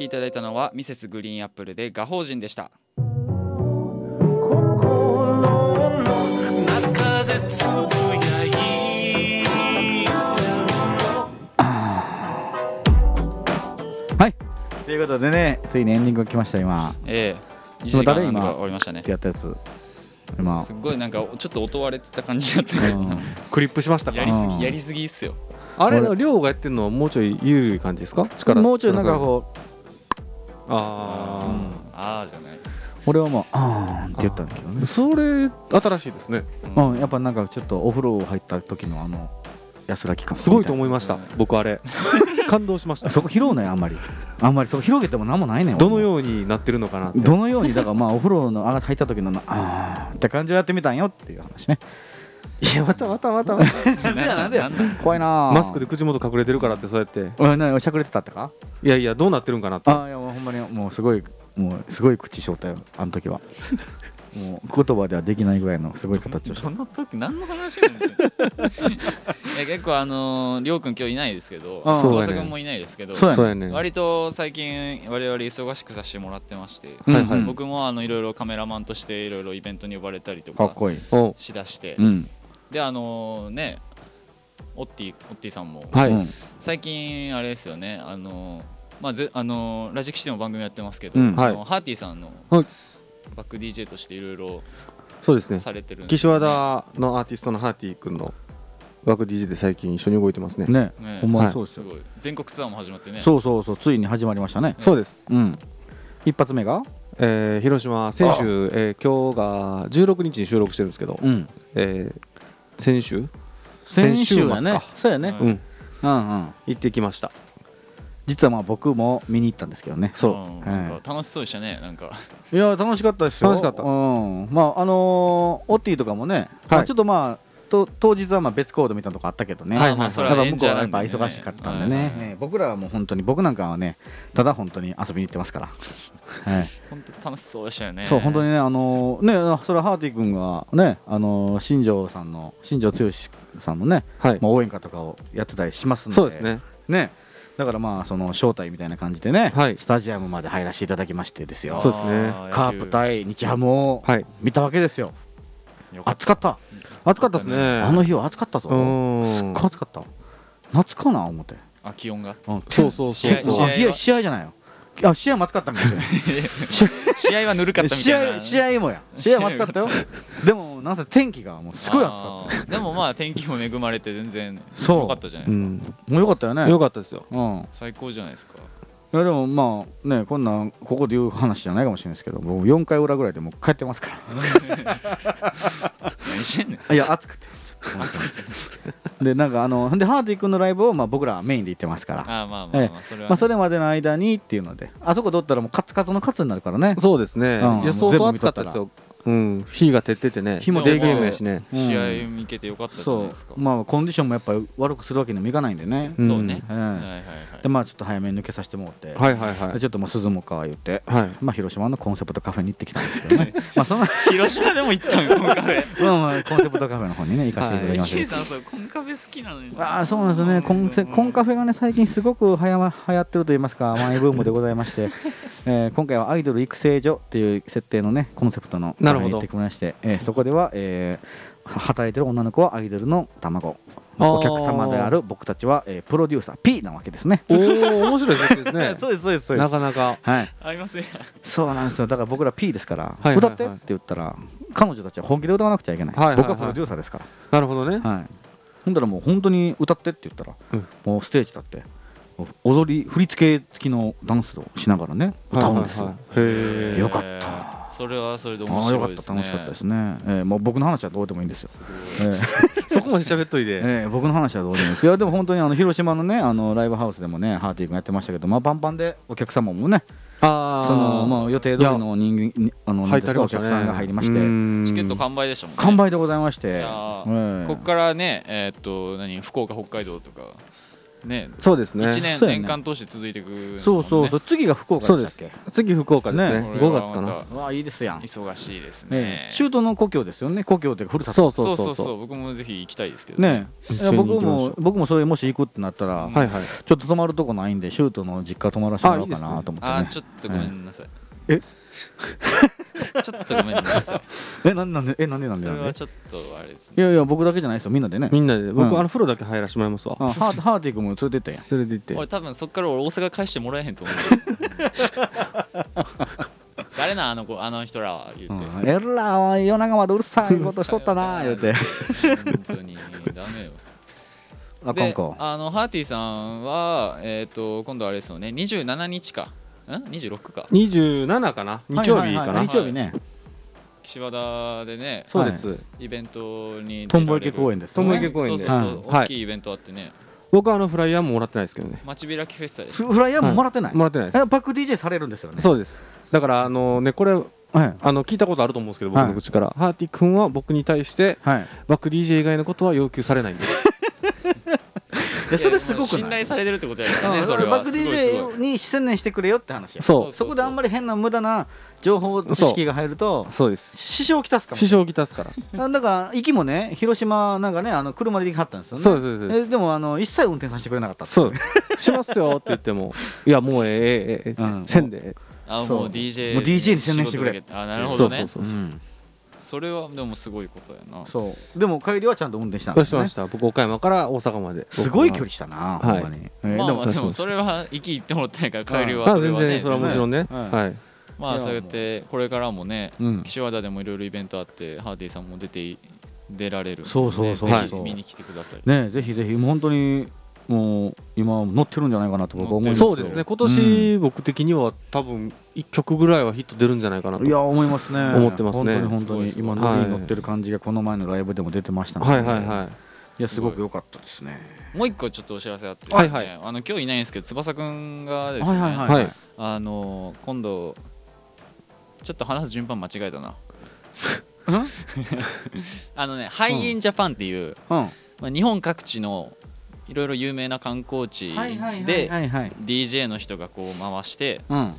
Speaker 5: いただい
Speaker 1: たのはミセスグリーンアップルで画法人でした。
Speaker 6: 中でつぶやい
Speaker 2: はい。ということでねついにエンディングが来ました今。
Speaker 1: ええ。1
Speaker 2: 今誰
Speaker 1: 時間半とか
Speaker 2: 今
Speaker 1: 終わりましたね。
Speaker 2: ってやったやつ。今。
Speaker 1: すっごいなんかちょっと音割れてた感じだったけど
Speaker 2: うん。
Speaker 3: クリップしましたか？
Speaker 1: やりす
Speaker 2: うん。
Speaker 1: ぎやりすぎっすよ。
Speaker 3: あれの量がやってるのはもうちょい緩い感じですか？力。
Speaker 2: もうちょいなんかこう
Speaker 3: あ
Speaker 1: ああじゃない。
Speaker 2: 俺はもうあーんって言ったんだけどね。
Speaker 3: あそれ新しいですね。
Speaker 2: うん。やっぱなんかちょっとお風呂入った時のあの安らぎ感
Speaker 3: すごいと思
Speaker 2: い
Speaker 3: いました。僕あれ。感動しました。
Speaker 2: そこ拾うねあんまり。あんまりそこ広げても何もないねん
Speaker 3: どの
Speaker 2: う
Speaker 3: ようになってるのかなって。
Speaker 2: どのようにだからまあお風呂のあ入った時のなあーって感じをやってみたんよっていう話ねいやまたまたまたまた。なんでやなんでや
Speaker 1: なんだ
Speaker 2: 怖いな。あ
Speaker 3: マスクで口元隠れてるからってそうやって。
Speaker 2: おしゃくれてたってか？
Speaker 3: いやいやどうなってるんかなって。
Speaker 2: ああいやもうほんまにもうすごいもうすごい口しょったよあの時は。もう言葉ではできないぐらいのすごい形をし
Speaker 1: その時何の話やねん いや結構あのーりょうくん今日いないですけど
Speaker 2: あ
Speaker 3: そうやね
Speaker 1: 翼くんもいないですけど
Speaker 2: そうやね
Speaker 1: 割と最近我々忙しくさせてもらってまして、
Speaker 2: うん
Speaker 3: はいはい。
Speaker 1: 僕もあのいろいろカメラマンとしていろいろイベントに呼ばれたりとか
Speaker 2: かっこいい。
Speaker 3: お。
Speaker 1: しだして、
Speaker 2: うん
Speaker 1: であのねオッティオッティさんも。
Speaker 3: はい、
Speaker 2: うん。
Speaker 1: 最近あれですよねあのまあぜあのラジキシでも番組やってますけど、
Speaker 2: うん。
Speaker 1: あのハーティさんの
Speaker 3: はい。
Speaker 1: バック DJ としていろいろ
Speaker 3: そうですね。
Speaker 1: されてるんです
Speaker 3: 岸和田のアーティストのハーティー君の枠 DJ で最近一緒に動いてますね。
Speaker 2: ね。
Speaker 1: ね。
Speaker 2: ほんまそうですよ。
Speaker 1: すごい。全国ツアーも始まってね。
Speaker 2: そうそうそう。ついに始まりましたね。
Speaker 3: そうです、
Speaker 2: うん。一発目が？
Speaker 3: えー広島先週、えー今日が16日に収録してるんですけど、
Speaker 2: うん。
Speaker 3: えー先週？
Speaker 2: 先週
Speaker 3: 末か。
Speaker 2: そうやね。
Speaker 1: はい
Speaker 3: うん。
Speaker 2: うんうん。
Speaker 3: 行ってきました。
Speaker 2: 実はまあ僕も見に行ったんですけどね。
Speaker 3: そう。
Speaker 1: うんなんか楽しそうでしたねなんか。
Speaker 2: いや楽しかったですよ。
Speaker 3: 楽しかった。
Speaker 2: うん。まああのーオッティとかもね、まあちょっとまあと当日はまあ別コードみたいなとこあったけどね、
Speaker 3: はいはい。
Speaker 1: まあそれ
Speaker 2: やっぱ向こう
Speaker 1: は
Speaker 2: やっぱ忙しかったんでね、
Speaker 1: はいはい
Speaker 2: えー僕らはもう本当に僕なんかはねただ本当に遊びに行ってますから、はい。
Speaker 1: 本当楽しそうでしたよね。
Speaker 2: そう本当にねあのーねそれはハーティ君がねあのー新庄さんの新庄剛志さんのね、
Speaker 3: はい。
Speaker 2: まあ、応援歌とかをやってたりしますんで。
Speaker 3: そうですね。
Speaker 2: ね。だからまあその招待みたいな感じでね、
Speaker 3: はい。
Speaker 2: スタジアムまで入らせていただきましてですよ。
Speaker 3: そうですね。
Speaker 1: あ
Speaker 2: カープ対日ハムを
Speaker 3: はい。
Speaker 2: 見たわけですよ。
Speaker 1: よかっ
Speaker 2: 暑かった。
Speaker 3: 暑かったですね。
Speaker 2: あの日は暑かったぞ。すっごい暑かった。夏かな思って、
Speaker 1: たあ気温が？
Speaker 2: うん
Speaker 3: そうそうそうそう。
Speaker 2: あ試合試合じゃないよ。あ試合も暑かったみたいな。
Speaker 1: 試合はぬるかったみ
Speaker 2: 試
Speaker 1: たいな。
Speaker 2: 合試合もや。試合も暑かったよ。でもなんせ天気がもうすごい暑かっ
Speaker 1: あー。でもまあ天気も恵まれて全然
Speaker 2: そう。
Speaker 1: 良かったじゃないですか、
Speaker 3: うん。
Speaker 2: たもうよかったよね。
Speaker 3: よかったですよ。
Speaker 2: うん。い
Speaker 1: 最高じゃないですか
Speaker 2: やでもまあねこんなんここで言う話じゃないかもしれないですけどもう4回裏ぐらいでもう帰ってますから。
Speaker 1: 何してんねん
Speaker 2: いや暑くて。でなんかあのでハーティ君のライブをまあ僕らはメインで行ってますから。
Speaker 1: あーまあまあまあそれはね、
Speaker 2: まあ、それまでの間にっていうので。あそこ取ったらもうカツカツのカツになるからね。
Speaker 3: そうですね、
Speaker 2: うん。
Speaker 3: いや相当暑かったですようん火が照っててね
Speaker 2: 火も
Speaker 3: デーゲームやしね。
Speaker 2: うん。
Speaker 1: 試合見けてよかったじゃない
Speaker 2: そ
Speaker 1: ですか。
Speaker 2: う。まあコンディションもやっぱり悪くするわけにもいかないんでね、
Speaker 3: うん
Speaker 1: そうね、
Speaker 2: うん。
Speaker 1: はいはいはい。
Speaker 2: でまあちょっと早めに抜けさせてもらって、
Speaker 3: はいはいはい。
Speaker 2: でちょっともう涼もうか言って、
Speaker 3: はい。
Speaker 2: まあ、広島のコンセプトカフェに行ってきたんですけどね。まあそんな。
Speaker 1: 広島でも行ったんコンカフェ。
Speaker 2: まあまあコンセプトカフェの方にね行かせていただきました
Speaker 1: さんそうコンカフェ好きなのに。
Speaker 2: ああそうなんですよね。コンセコンカフェがね最近すごくはやま流行ってると言いますかマイブームでございまして、えー今回はアイドル育成所っていう設定のねコンセプトのカフェに行ってきまして、えーそこでは、えーは働いてる女の子はアイドルの卵。お客様である僕たちは、えープロデューサー P なわけですね。
Speaker 3: おお面白い設定ですね。
Speaker 2: そうですそうですそうで
Speaker 3: な
Speaker 2: す
Speaker 3: かなか。
Speaker 2: はい。
Speaker 1: 合いますね。
Speaker 2: そうなんですよ。だから僕ら P ですから、
Speaker 3: はいはい。
Speaker 2: 歌ってって言ったら彼女たちは本気で歌わなくちゃいけない、
Speaker 3: はいはいはい。
Speaker 2: 僕はプロデューサーですから。
Speaker 3: なるほどね。
Speaker 2: はい、ほんだらもう本当に歌ってって言ったら、
Speaker 3: うん。
Speaker 2: もうステージ立って踊り振り付け付きのダンスをしながらね歌うんですよ、
Speaker 3: はいはいはい。へえ
Speaker 2: よかった。
Speaker 1: えーそれはそれで面
Speaker 2: ああよかった。
Speaker 1: 白いですね
Speaker 2: 楽しかったですね、えーもう僕の話はどうでもいいんですよ、
Speaker 1: す
Speaker 2: え
Speaker 3: そこまで喋っといて、
Speaker 2: ー えー僕の話はどうでもいいですいやでも本当にあの広島のねあのライブハウスでもねハーティー君やってましたけどまあパンパンでお客様もね
Speaker 3: あー。
Speaker 2: そのもう予定通りの人間にあの
Speaker 3: 入ったね。
Speaker 2: 客さんが入りまして。
Speaker 1: チケット完売でしたもんね。
Speaker 2: 完売でございまして。
Speaker 1: こっからねえーっと何福岡北海道とかね
Speaker 3: そうですね。
Speaker 1: 1年
Speaker 2: そうやね
Speaker 1: 年間通して続いていくんです
Speaker 2: そうそうそう。次が福岡
Speaker 3: で
Speaker 2: したっけ？
Speaker 3: 次福岡ですね。
Speaker 2: ね。
Speaker 3: 5月かな。
Speaker 2: うわいいですやん。
Speaker 1: 忙しいです
Speaker 2: え
Speaker 1: ね
Speaker 2: え。シュートの故郷ですよね。故郷っていうかふるさと
Speaker 1: そ
Speaker 3: そうそうう。そううそう
Speaker 1: そそう。僕もぜひ行きたいですけど
Speaker 2: ね。え。いや
Speaker 3: 一緒に
Speaker 2: 僕
Speaker 3: 行きましょう。
Speaker 2: も僕もそれもし行くってなったら
Speaker 1: うん。
Speaker 3: はいはい。
Speaker 2: ちょっと泊まるとこないんでシュートの実家泊まらせてもらおうかなと思ってね。
Speaker 1: あーちょっとごめんなさい。
Speaker 2: え？
Speaker 1: ちょっとごめんなさい。
Speaker 2: えなんなんでえなんでなん
Speaker 1: そ
Speaker 2: でなんで？
Speaker 1: れはちょっとあれです
Speaker 2: いやいや僕だけじゃないですよ。みんなでね。
Speaker 3: みんなで。僕、
Speaker 2: うん。
Speaker 3: あの風呂だけ入らせてもらいますわ。
Speaker 2: あハーハーティー君も連れてったやん。
Speaker 3: それで行って。
Speaker 1: 俺多分そっから俺大阪返してもらえへんと思う。誰なんあの子あの人らは？言
Speaker 2: う
Speaker 1: って、
Speaker 2: ん、えらは夜中までうるさいことしとったな 言うて。
Speaker 1: 本当に。ダメよ。で
Speaker 2: あかんか
Speaker 1: あのハーティさんはえっ、と今度あれですよね。27日か。ん26か。
Speaker 3: 27かな？日曜日かな、
Speaker 2: はいはいはい。日曜日ね。
Speaker 1: 岸和田でね
Speaker 3: そうです、
Speaker 1: イベントに
Speaker 2: トンボ池公園
Speaker 1: で
Speaker 2: です
Speaker 3: トンボ池公園で
Speaker 1: 大きいイベントあってね。
Speaker 3: 僕はあのフライヤーももらってないですけどね。
Speaker 1: 街開きフェスタでし
Speaker 2: フフライヤーももらってない、
Speaker 3: もらってないです。
Speaker 2: えバック DJ されるんですよね？
Speaker 3: そうです。だからあのねこれ
Speaker 2: はい。
Speaker 3: あの聞いたことあると思うんですけど僕
Speaker 2: はい。
Speaker 3: の口から、ハーティ君は僕に対して
Speaker 2: はい。
Speaker 3: バック DJ 以外のことは要求されないんです
Speaker 2: でそれすごく
Speaker 1: 信頼されてるってことやからね
Speaker 2: うん
Speaker 1: それは。
Speaker 2: バック DJ に専念してくれよって話や。
Speaker 3: そう
Speaker 2: そこであんまり変な無駄な情報知識が入ると
Speaker 3: そう。です。
Speaker 2: 支障をきたすかも
Speaker 3: 支障をきたすから。
Speaker 2: あ だから行きもね広島なんかねあの車で行きはったんですよね。
Speaker 3: そうですそうですそうです。
Speaker 2: えでもあの一切運転させてくれなかったって
Speaker 3: そう。しますよって言っても いやもうええええええ
Speaker 2: うん。
Speaker 3: せんで。
Speaker 2: そう。
Speaker 1: あもう DJ
Speaker 2: もう DJ に専念してくれ。
Speaker 1: あなるほどね。
Speaker 3: そうそうそうそう、
Speaker 2: うん
Speaker 1: それはでもすごいことやな。
Speaker 2: そう。でも帰りはちゃんと運転したん
Speaker 3: よ
Speaker 2: ですね
Speaker 3: しました。僕岡山から大阪まで。す
Speaker 2: ごい距離したな
Speaker 3: はい
Speaker 2: ほんまに。えー
Speaker 1: まあ
Speaker 2: でも
Speaker 1: それは行き行ってもらったんやから帰りはそれはね
Speaker 3: 全然それはもちろんね、
Speaker 2: うん。
Speaker 3: はい。
Speaker 1: まあそうやってこれからもね
Speaker 2: うん。
Speaker 1: 岸和田でもいろいろイベントあってハーディさんも出てい出られる
Speaker 2: そうそうそう
Speaker 1: 見に来てください。
Speaker 2: ねぜひぜひ。もう本当にもう今乗ってるんじゃないかなと僕は思います
Speaker 3: そうですね。今年僕的には多分1曲ぐらいはヒット出るんじゃないかなと。
Speaker 2: いや思いますね。
Speaker 3: 思ってますね。
Speaker 2: 本当に本当に今乗りに乗ってる感じがこの前のライブでも出てましたので。
Speaker 3: はい。はいはい
Speaker 2: い。やすごく良かったですね。
Speaker 1: もう一個ちょっとお知らせあって。ですね、
Speaker 3: はいはい。
Speaker 1: あの今日いないんですけど翼くんがですね、
Speaker 2: はいはいはい。
Speaker 3: はい。
Speaker 1: あの今度ちょっと話す順番間違えたな。あのねハイインジャパンっていう、
Speaker 2: うん。
Speaker 1: まあ、日本各地のいろいろ有名な観光地で DJ の人がこう回して
Speaker 2: うん。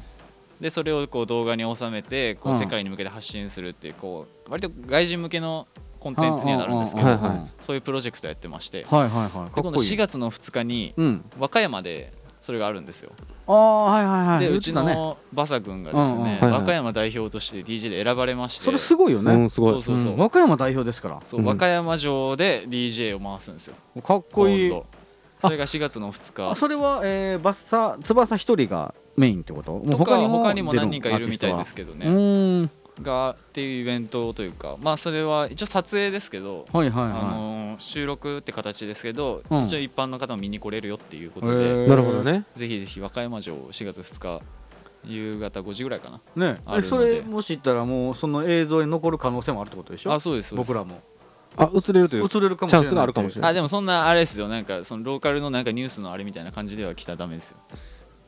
Speaker 1: でそれをこう動画に収めてこ
Speaker 2: う
Speaker 1: うん。世界に向けて発信するっていうこう割と外人向けのコンテンツにはなるんですけどそういうプロジェクトやってまして。で
Speaker 2: はいはいはい。かっ
Speaker 1: 今度
Speaker 2: こいい。
Speaker 1: 4月の2日に
Speaker 2: うん。
Speaker 1: 和歌山でそれがあるんですよ。
Speaker 2: ああはいはいはい
Speaker 1: でうちのバサ君がですね和歌山代表として DJ で選ばれまして。
Speaker 2: それすごいよね。
Speaker 3: うんすごい。
Speaker 1: そうそうそう。
Speaker 2: うん。和歌山代表ですから。
Speaker 1: そううん。和歌山城で DJ を回すんですよ。
Speaker 2: かっこいい
Speaker 1: それが4月の2日。
Speaker 2: あそれは、えー、バッサ翼一人がメインってこと？もう
Speaker 1: とか
Speaker 2: 他にも
Speaker 1: 他にも何人かいるみたいですけどね。がっていうイベントというかまあそれは一応撮影ですけど
Speaker 2: はいはいはい、
Speaker 1: あのー収録って形ですけど、
Speaker 2: うん。
Speaker 1: 一応一般の方も見に来れるよっていうこと
Speaker 2: へ
Speaker 1: で、
Speaker 2: ー。
Speaker 3: なるほどね。
Speaker 1: ぜひぜひ和歌山城4月2日夕方5時ぐらいかな
Speaker 2: ね。
Speaker 1: あるので。
Speaker 2: えそれもし言ったらもうその映像に残る可能性もあるってことでしょ？
Speaker 1: あそうですそうです。
Speaker 2: 僕らも
Speaker 3: あ映れるという
Speaker 2: 映れるかもしれない。
Speaker 3: チャンスがあるかもしれない。
Speaker 1: あでもそんなあれですよ。なんかそのローカルのなんかニュースのあれみたいな感じでは来たらダメですよ。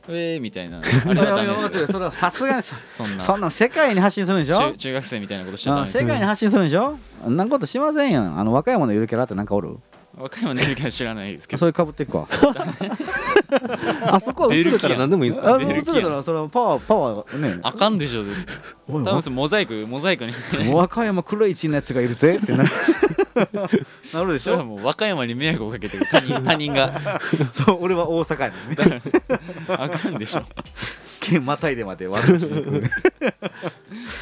Speaker 1: えーみたいな。
Speaker 2: それはさすがにそ
Speaker 1: そんな。
Speaker 2: そんなん世界に発信するんでしょ？
Speaker 1: 中中学生みたいなことしちゃダ
Speaker 2: あ
Speaker 1: メですよ。
Speaker 2: 世界に発信するんでしょ？あんなことしませんやんあの和歌山のゆるキャラってなんかおる？
Speaker 1: 和歌山のいるか知らないですけど。
Speaker 2: それかぶっていくわ。
Speaker 3: あそこは映れたら何でもいいんですか？
Speaker 2: あそう
Speaker 1: 出る気や
Speaker 2: 映れたらそれはパワーパワーね。
Speaker 1: あかんでしょ多分それモザイクモザイクに。
Speaker 2: 和歌山黒い血のやつがいるぜってな なるでし
Speaker 1: それは
Speaker 2: ょ
Speaker 1: もう和歌山に迷惑をかけてる他人他人が。
Speaker 2: そう俺は大阪やねんね。
Speaker 1: あかんでしょ
Speaker 2: 県またいでまで悪口言う
Speaker 3: 楽しみです。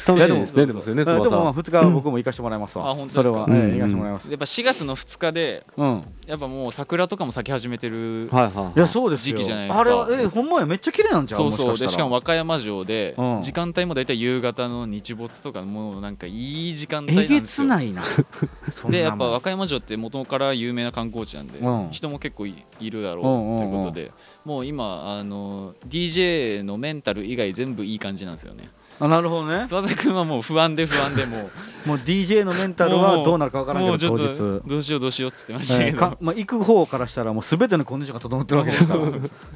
Speaker 3: ね
Speaker 2: いやでも
Speaker 3: でもそれね
Speaker 2: あでもまあ
Speaker 3: 翼
Speaker 2: 2日は僕も行かしてもらいますわ。
Speaker 1: あ本当ですか？
Speaker 2: それは、行かしてもらいます。
Speaker 1: やっぱ4月の2日で
Speaker 2: うん。
Speaker 1: やっぱもう桜とかも咲き始めてる
Speaker 3: はいはい。
Speaker 2: いやそうですよ。
Speaker 1: 時期じゃないですか。
Speaker 2: あれはえほんまやめっちゃ綺麗なんちゃう
Speaker 1: そうそうでしかも
Speaker 2: も
Speaker 1: 和歌山城で
Speaker 2: うん。
Speaker 1: 時間帯も大体夕方の日没とかもうなんかいい時間帯ですよ。
Speaker 2: つないな。
Speaker 1: でやっぱ和歌山城って元から有名な観光地なんで、
Speaker 2: うん。
Speaker 1: 人も結構いいるだろう
Speaker 2: うんうんうん。
Speaker 1: ということで、もう今あの DJ のメンタル以外全部いい感じなんですよね。
Speaker 2: あなるほどね。
Speaker 1: 翼くんはもう不安で不安でも
Speaker 2: もう DJ のメンタルはどうなるかわからん
Speaker 1: もうちょっ
Speaker 2: けど当
Speaker 1: と
Speaker 2: 日。
Speaker 1: どうしようどうしようっつってましたけど、
Speaker 2: えーかまあ、行く方からしたらもう全てのコンディションが整ってるわけですか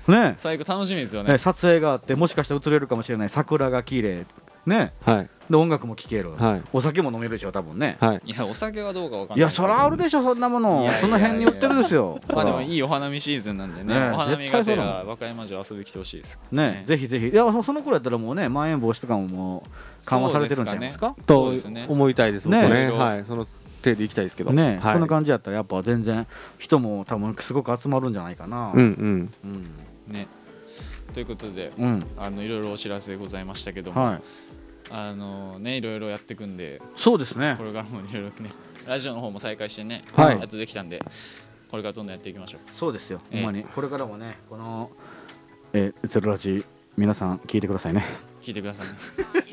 Speaker 2: ら。ね。
Speaker 1: 最後楽しみですよ
Speaker 2: え
Speaker 1: ね
Speaker 2: 撮影があってもしかしたら映れるかもしれない。桜が綺麗ね。
Speaker 3: はい。
Speaker 2: で音楽も聴ける、
Speaker 3: はい。
Speaker 2: お酒も飲めるでしょ多分ね。
Speaker 3: はい。
Speaker 1: いやお酒はどうかわかんない。
Speaker 2: いやそらあるでしょそんなもの。その辺に売ってるですよ
Speaker 1: まあでもいいお花見シーズンなんでね。
Speaker 2: ね
Speaker 1: お花見がてら和歌山城遊び来てほしいです。
Speaker 2: ねぜひぜひ。いやそその頃やったらもうねまん延防止とかももう緩和されてるんちゃいますか？
Speaker 1: そ
Speaker 3: と
Speaker 1: うですね。
Speaker 3: 思いたいです僕
Speaker 2: ね。
Speaker 3: ねはい。その手でいきたいですけど。
Speaker 2: ね、
Speaker 3: はい。
Speaker 2: そんな感じやったらやっぱ全然人も多分すごく集まるんじゃないかな。
Speaker 3: うんうん。
Speaker 2: うん。
Speaker 1: ね。ということで
Speaker 2: うん。
Speaker 1: あのいろいろお知らせございましたけども、
Speaker 2: はい
Speaker 1: あのねいろいろやっていくんで
Speaker 2: そうですね。
Speaker 1: これからもいろいろねラジオの方も再開してね、
Speaker 3: はい。
Speaker 1: やっとできたんでこれからどんどんやっていきましょう。
Speaker 2: そうですよ。
Speaker 1: ええ。
Speaker 2: ほんまに。これからもねこのえーゼロラジ皆さん聞いてくださいね
Speaker 1: 聞いてくださいね。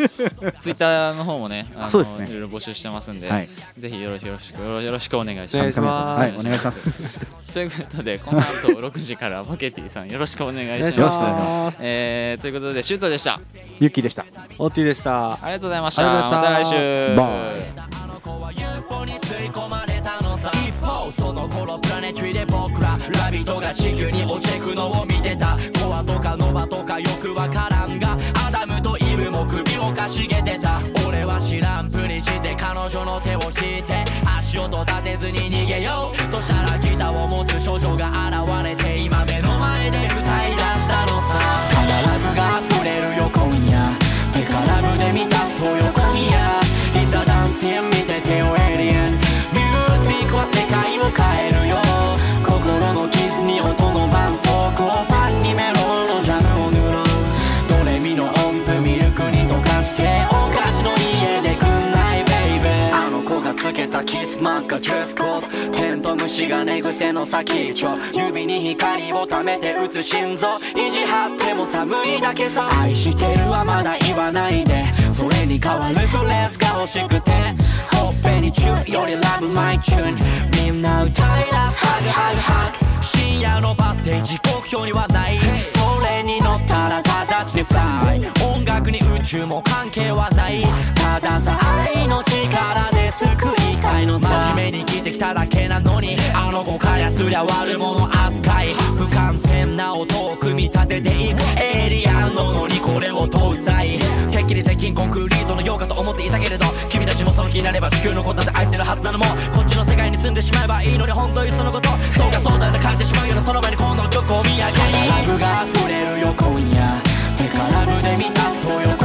Speaker 1: ツイッターの方もねあの
Speaker 2: そうですね。
Speaker 1: いろいろ募集してますんで、
Speaker 2: はい。
Speaker 1: ぜひよろしよろしくよろしくお願いし
Speaker 3: お願い
Speaker 1: ます。
Speaker 3: します。
Speaker 2: はいお願いします。
Speaker 1: ということでこの後6時からバケティさんよろしくお願いします。
Speaker 2: よろしくお願いします。
Speaker 1: えーということでシュートでした。
Speaker 2: ユッキーでした。
Speaker 3: オッティでした。
Speaker 1: ありがとうございました。
Speaker 3: ありがとうございました。
Speaker 1: また来週。
Speaker 2: バイ。
Speaker 6: その頃プラネトリーで僕らラビットが地球に落ちてくのを見てた。コアとかノバとかよくわからんがも首をかしげてた。俺は知らんぷりして彼女の手を引いて足音立てずに逃げようとしたらギターを持つ少女が現れて今目の前で歌たキスマークがドレスコードテント虫が寝癖の先ちょ。指に光を溜めて打つ心臓。意地張っても寒いだけさ。愛してるはまだ言わないで。それに代わるフレーズが欲しくて。ほっぺにチューよりラブマイチューン。みんな歌い出すハグハグハグ。深夜のバス停時刻表にはない。それに乗ったら形でフライ音楽に宇宙も関係はない。たださ愛の力で救いたいのさ。真面目に生きてきただけなのにあの子からすりゃ悪者扱い。不完全な音を組み立てていくエイリアンののにこれを搭載。てっきり鉄筋コンクリートのようかと思っていたけれど君たちもその気になれば地球のことだって愛せるはずなのもこっちの世界に住んでしまえばいいのに本当にそのこと。そうかそうだよね。書いてしまうようなその前に今度の曲を見上げ。ラブが溢れるよ今夜。てかラブで満たそうよ